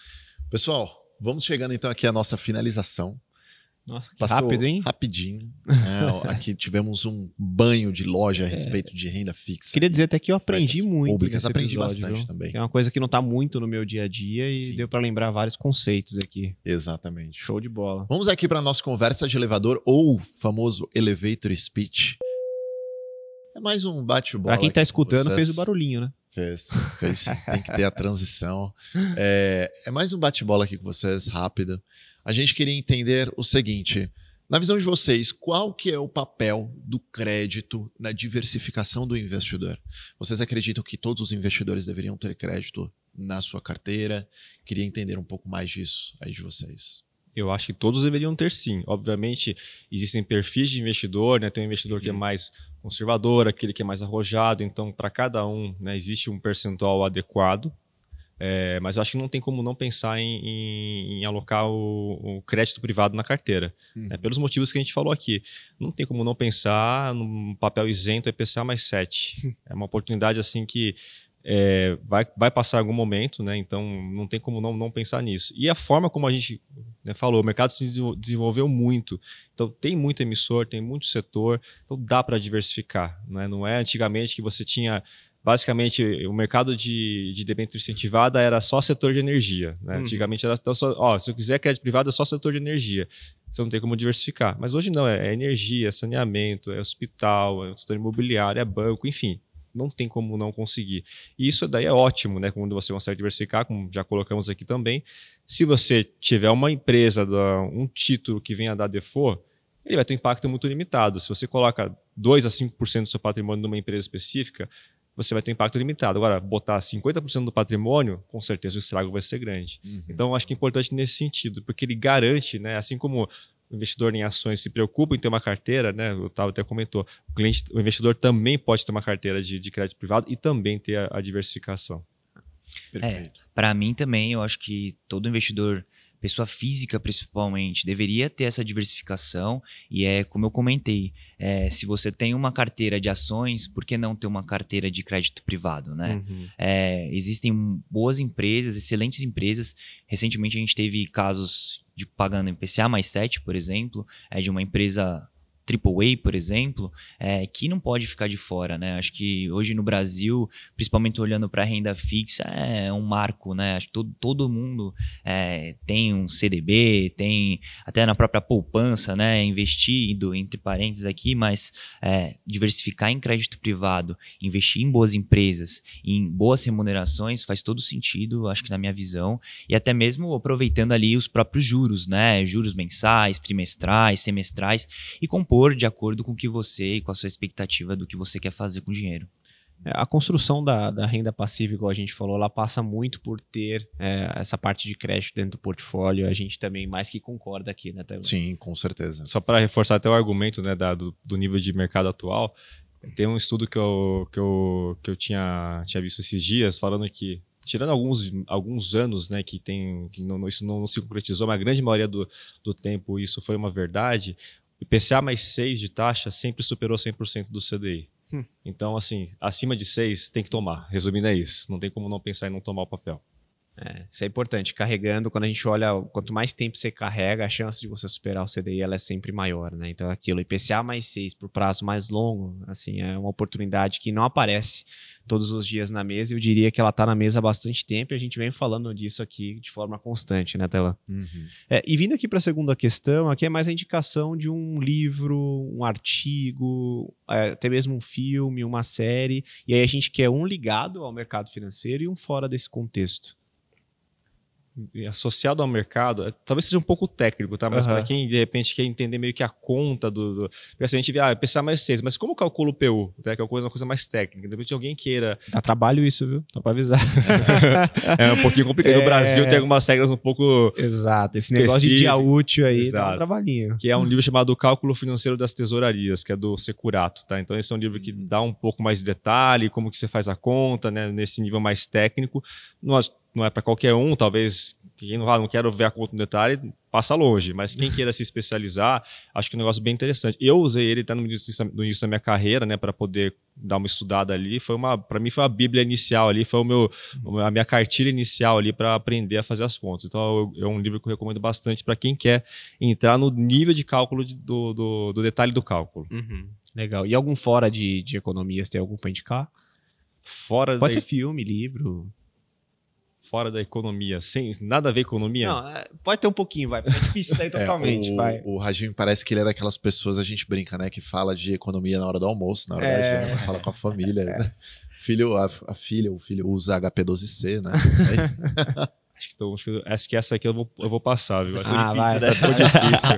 Pessoal, vamos chegando então aqui à nossa finalização. Nossa, Passou rápido, hein? Rapidinho. É, aqui tivemos um banho de loja a é. respeito é. de renda fixa. Queria dizer até que eu aprendi muito. Públicas, aprendi episódio, bastante viu? também. É uma coisa que não está muito no meu dia a dia e Sim. deu para lembrar vários conceitos aqui. Exatamente. Show de bola. Vamos aqui para nossa conversa de elevador ou famoso elevator speech. É mais um bate-bola. Para quem está escutando, fez o barulhinho, né? Fez, fez. [laughs] Tem que ter a transição. É, é mais um bate-bola aqui com vocês, rápido a gente queria entender o seguinte: na visão de vocês, qual que é o papel do crédito na diversificação do investidor? Vocês acreditam que todos os investidores deveriam ter crédito na sua carteira? Queria entender um pouco mais disso aí de vocês. Eu acho que todos deveriam ter sim. Obviamente, existem perfis de investidor, né? Tem um investidor que é uhum. mais conservador, aquele que é mais arrojado. Então, para cada um, né, existe um percentual adequado é, mas eu acho que não tem como não pensar em, em, em alocar o, o, crédito privado na carteira. Uhum. Né? Pelos motivos que a gente falou aqui. Não tem como não pensar num papel isento IPCA mais 7. [laughs] é uma oportunidade assim que é, vai, vai passar algum momento, né? Então não tem como não, não pensar nisso. E a forma como a gente né, falou, o mercado se desenvolveu muito. Então tem muito emissor, tem muito setor, então dá para diversificar. Né? Não é antigamente que você tinha basicamente o mercado de, de debênture incentivada era só setor de energia. Né? Uhum. Antigamente era então, só, ó, se eu quiser crédito privado é só setor de energia. Você não tem como diversificar. Mas hoje não, é, é energia, é saneamento, é hospital, é setor imobiliário, é banco, enfim. Não tem como não conseguir. E isso daí é ótimo, né? Quando você consegue diversificar, como já colocamos aqui também. Se você tiver uma empresa, um título que venha dar default, ele vai ter um impacto muito limitado. Se você coloca 2 a 5% do seu patrimônio numa empresa específica, você vai ter impacto limitado. Agora, botar 50% do patrimônio, com certeza o estrago vai ser grande. Uhum. Então, acho que é importante nesse sentido, porque ele garante, né, assim como o investidor em ações se preocupa em ter uma carteira, né? O Otávio até comentou, o, cliente, o investidor também pode ter uma carteira de, de crédito privado e também ter a, a diversificação. É, para mim também, eu acho que todo investidor pessoa física principalmente, deveria ter essa diversificação. E é como eu comentei, é, se você tem uma carteira de ações, por que não ter uma carteira de crédito privado, né? Uhum. É, existem boas empresas, excelentes empresas. Recentemente a gente teve casos de pagando IPCA mais 7, por exemplo, é de uma empresa AAA, por exemplo, é, que não pode ficar de fora, né? Acho que hoje no Brasil, principalmente olhando para a renda fixa, é um marco, né? Acho que todo, todo mundo é, tem um CDB, tem até na própria poupança, né? Investido, entre parênteses aqui, mas é, diversificar em crédito privado, investir em boas empresas, em boas remunerações, faz todo sentido, acho que na minha visão, e até mesmo aproveitando ali os próprios juros, né? Juros mensais, trimestrais, semestrais, e compor compor de acordo com o que você e com a sua expectativa do que você quer fazer com o dinheiro. É, a construção da, da, renda passiva, igual a gente falou, ela passa muito por ter é, essa parte de crédito dentro do portfólio. A gente também mais que concorda aqui, né, Taylor? Sim, com certeza. Só para reforçar até o argumento né, da, do, do, nível de mercado atual, tem um estudo que eu, que eu, que eu tinha, tinha visto esses dias falando que, tirando alguns, alguns anos né, que, tem, que não, isso não, não se concretizou, mas a grande maioria do, do tempo isso foi uma verdade, IPCA mais 6 de taxa sempre superou 100% do CDI. Hum. Então, assim, acima de 6 tem que tomar. Resumindo, é isso. Não tem como não pensar em não tomar o papel. É, isso é importante. Carregando, quando a gente olha, quanto mais tempo você carrega, a chance de você superar o CDI ela é sempre maior, né? Então, aquilo, IPCA mais 6 por prazo mais longo, assim, é uma oportunidade que não aparece todos os dias na mesa. Eu diria que ela está na mesa há bastante tempo e a gente vem falando disso aqui de forma constante, né, Tela? Uhum. É, e vindo aqui para a segunda questão, aqui é mais a indicação de um livro, um artigo, é, até mesmo um filme, uma série. E aí a gente quer um ligado ao mercado financeiro e um fora desse contexto associado ao mercado, é, talvez seja um pouco técnico, tá? Mas uhum. para quem de repente quer entender meio que a conta do. do... Porque assim, a gente vê, ah, PCA mais 6, mas como calcula o PU? Né? Que é uma coisa, uma coisa mais técnica. De repente alguém queira. Dá trabalho isso, viu? Só para avisar. [laughs] é um pouquinho complicado. É... No Brasil tem algumas regras um pouco. Exato, esse negócio de dia útil aí Exato. dá um trabalhinho. Que é um livro chamado Cálculo Financeiro das Tesourarias, que é do Securato, tá? Então esse é um livro que uhum. dá um pouco mais de detalhe, como que você faz a conta, né? Nesse nível mais técnico. Nós não é para qualquer um, talvez quem não, ah, não quero ver a conta no detalhe, passa longe, mas quem queira se especializar, acho que é um negócio bem interessante. Eu usei ele até no início, no início da minha carreira, né, para poder dar uma estudada ali, foi uma, para mim foi a bíblia inicial ali, foi o meu, a minha cartilha inicial ali para aprender a fazer as contas. Então é um livro que eu recomendo bastante para quem quer entrar no nível de cálculo de, do, do, do, detalhe do cálculo. Uhum. Legal. E algum fora de, de economias, tem algum para indicar? Fora Pode ser filme, livro fora da economia, sem nada a ver com economia? Não, é, pode ter um pouquinho, vai, é difícil daí [laughs] totalmente, é, o, vai. O Rajim parece que ele é daquelas pessoas, a gente brinca, né, que fala de economia na hora do almoço, na hora é. da janta, fala com a família, [laughs] é. né? Filho, a, a, filha, o filho usa HP12C, né? [laughs] Acho que, tô, acho, que, acho que essa aqui eu vou, eu vou passar, viu? Ah, vai, essa ficou difícil.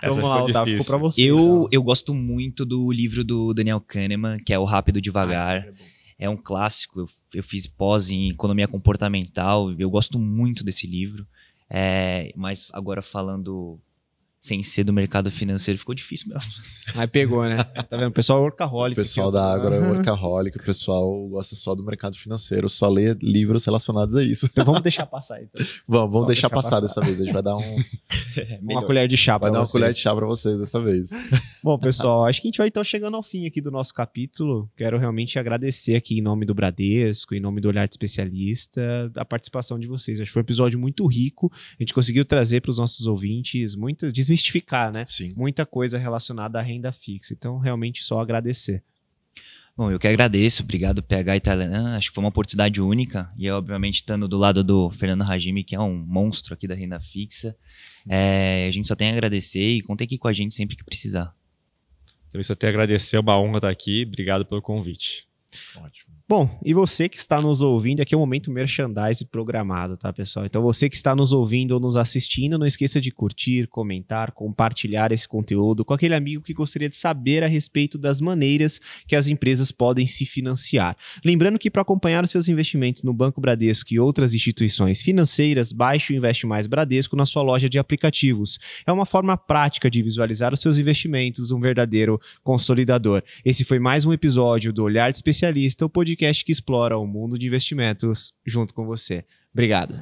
essa Vamos lá, Otávio, ficou pra você. Eu, eu gosto muito do livro do Daniel Kahneman, que é O Rápido Devagar. Ah, é um clássico. Eu, eu fiz pós em economia comportamental. Eu gosto muito desse livro. É, mas agora falando sem ser do mercado financeiro, ficou difícil mesmo. Aí pegou, né? Tá vendo? O pessoal é workaholic. O pessoal aqui, da Agro é workaholic, o pessoal gosta só do mercado financeiro, só lê livros relacionados a isso. Então vamos deixar passar então. [laughs] Vamos, vamos, deixar, deixar passar, passar, dessa vez. A gente vai dar um... [laughs] uma colher de chá Vai dar uma vocês. colher de chá pra vocês dessa vez. [laughs] Bom, pessoal, acho que a gente vai então chegando ao fim aqui do nosso capítulo. Quero realmente agradecer aqui em nome do Bradesco, em nome do Olhar de Especialista, a participação de vocês. Acho que foi um episódio muito rico. A gente conseguiu trazer para os nossos ouvintes muita desmistificar, né? Sim. Muita coisa relacionada à renda fixa. Então, realmente só agradecer. Bom, eu que agradeço. Obrigado, PH e Tailan. Acho que foi uma oportunidade única. E, obviamente, estando do lado do Fernando Hajime, que é um monstro aqui da renda fixa, é, a gente só tem a agradecer e conte aqui com a gente sempre que precisar. Também só tenho a agradecer, é uma honra estar aqui. Obrigado pelo convite. Ótimo. Bom, e você que está nos ouvindo, aqui é o momento merchandise programado, tá, pessoal? Então você que está nos ouvindo ou nos assistindo, não esqueça de curtir, comentar, compartilhar esse conteúdo com aquele amigo que gostaria de saber a respeito das maneiras que as empresas podem se financiar. Lembrando que para acompanhar os seus investimentos no Banco Bradesco e outras instituições financeiras, baixe o Investe Mais Bradesco na sua loja de aplicativos. É uma forma prática de visualizar os seus investimentos, um verdadeiro consolidador. Esse foi mais um episódio do Olhar de Especialista, o podcast podcast que explora o mundo de investimentos junto com você. Obrigado.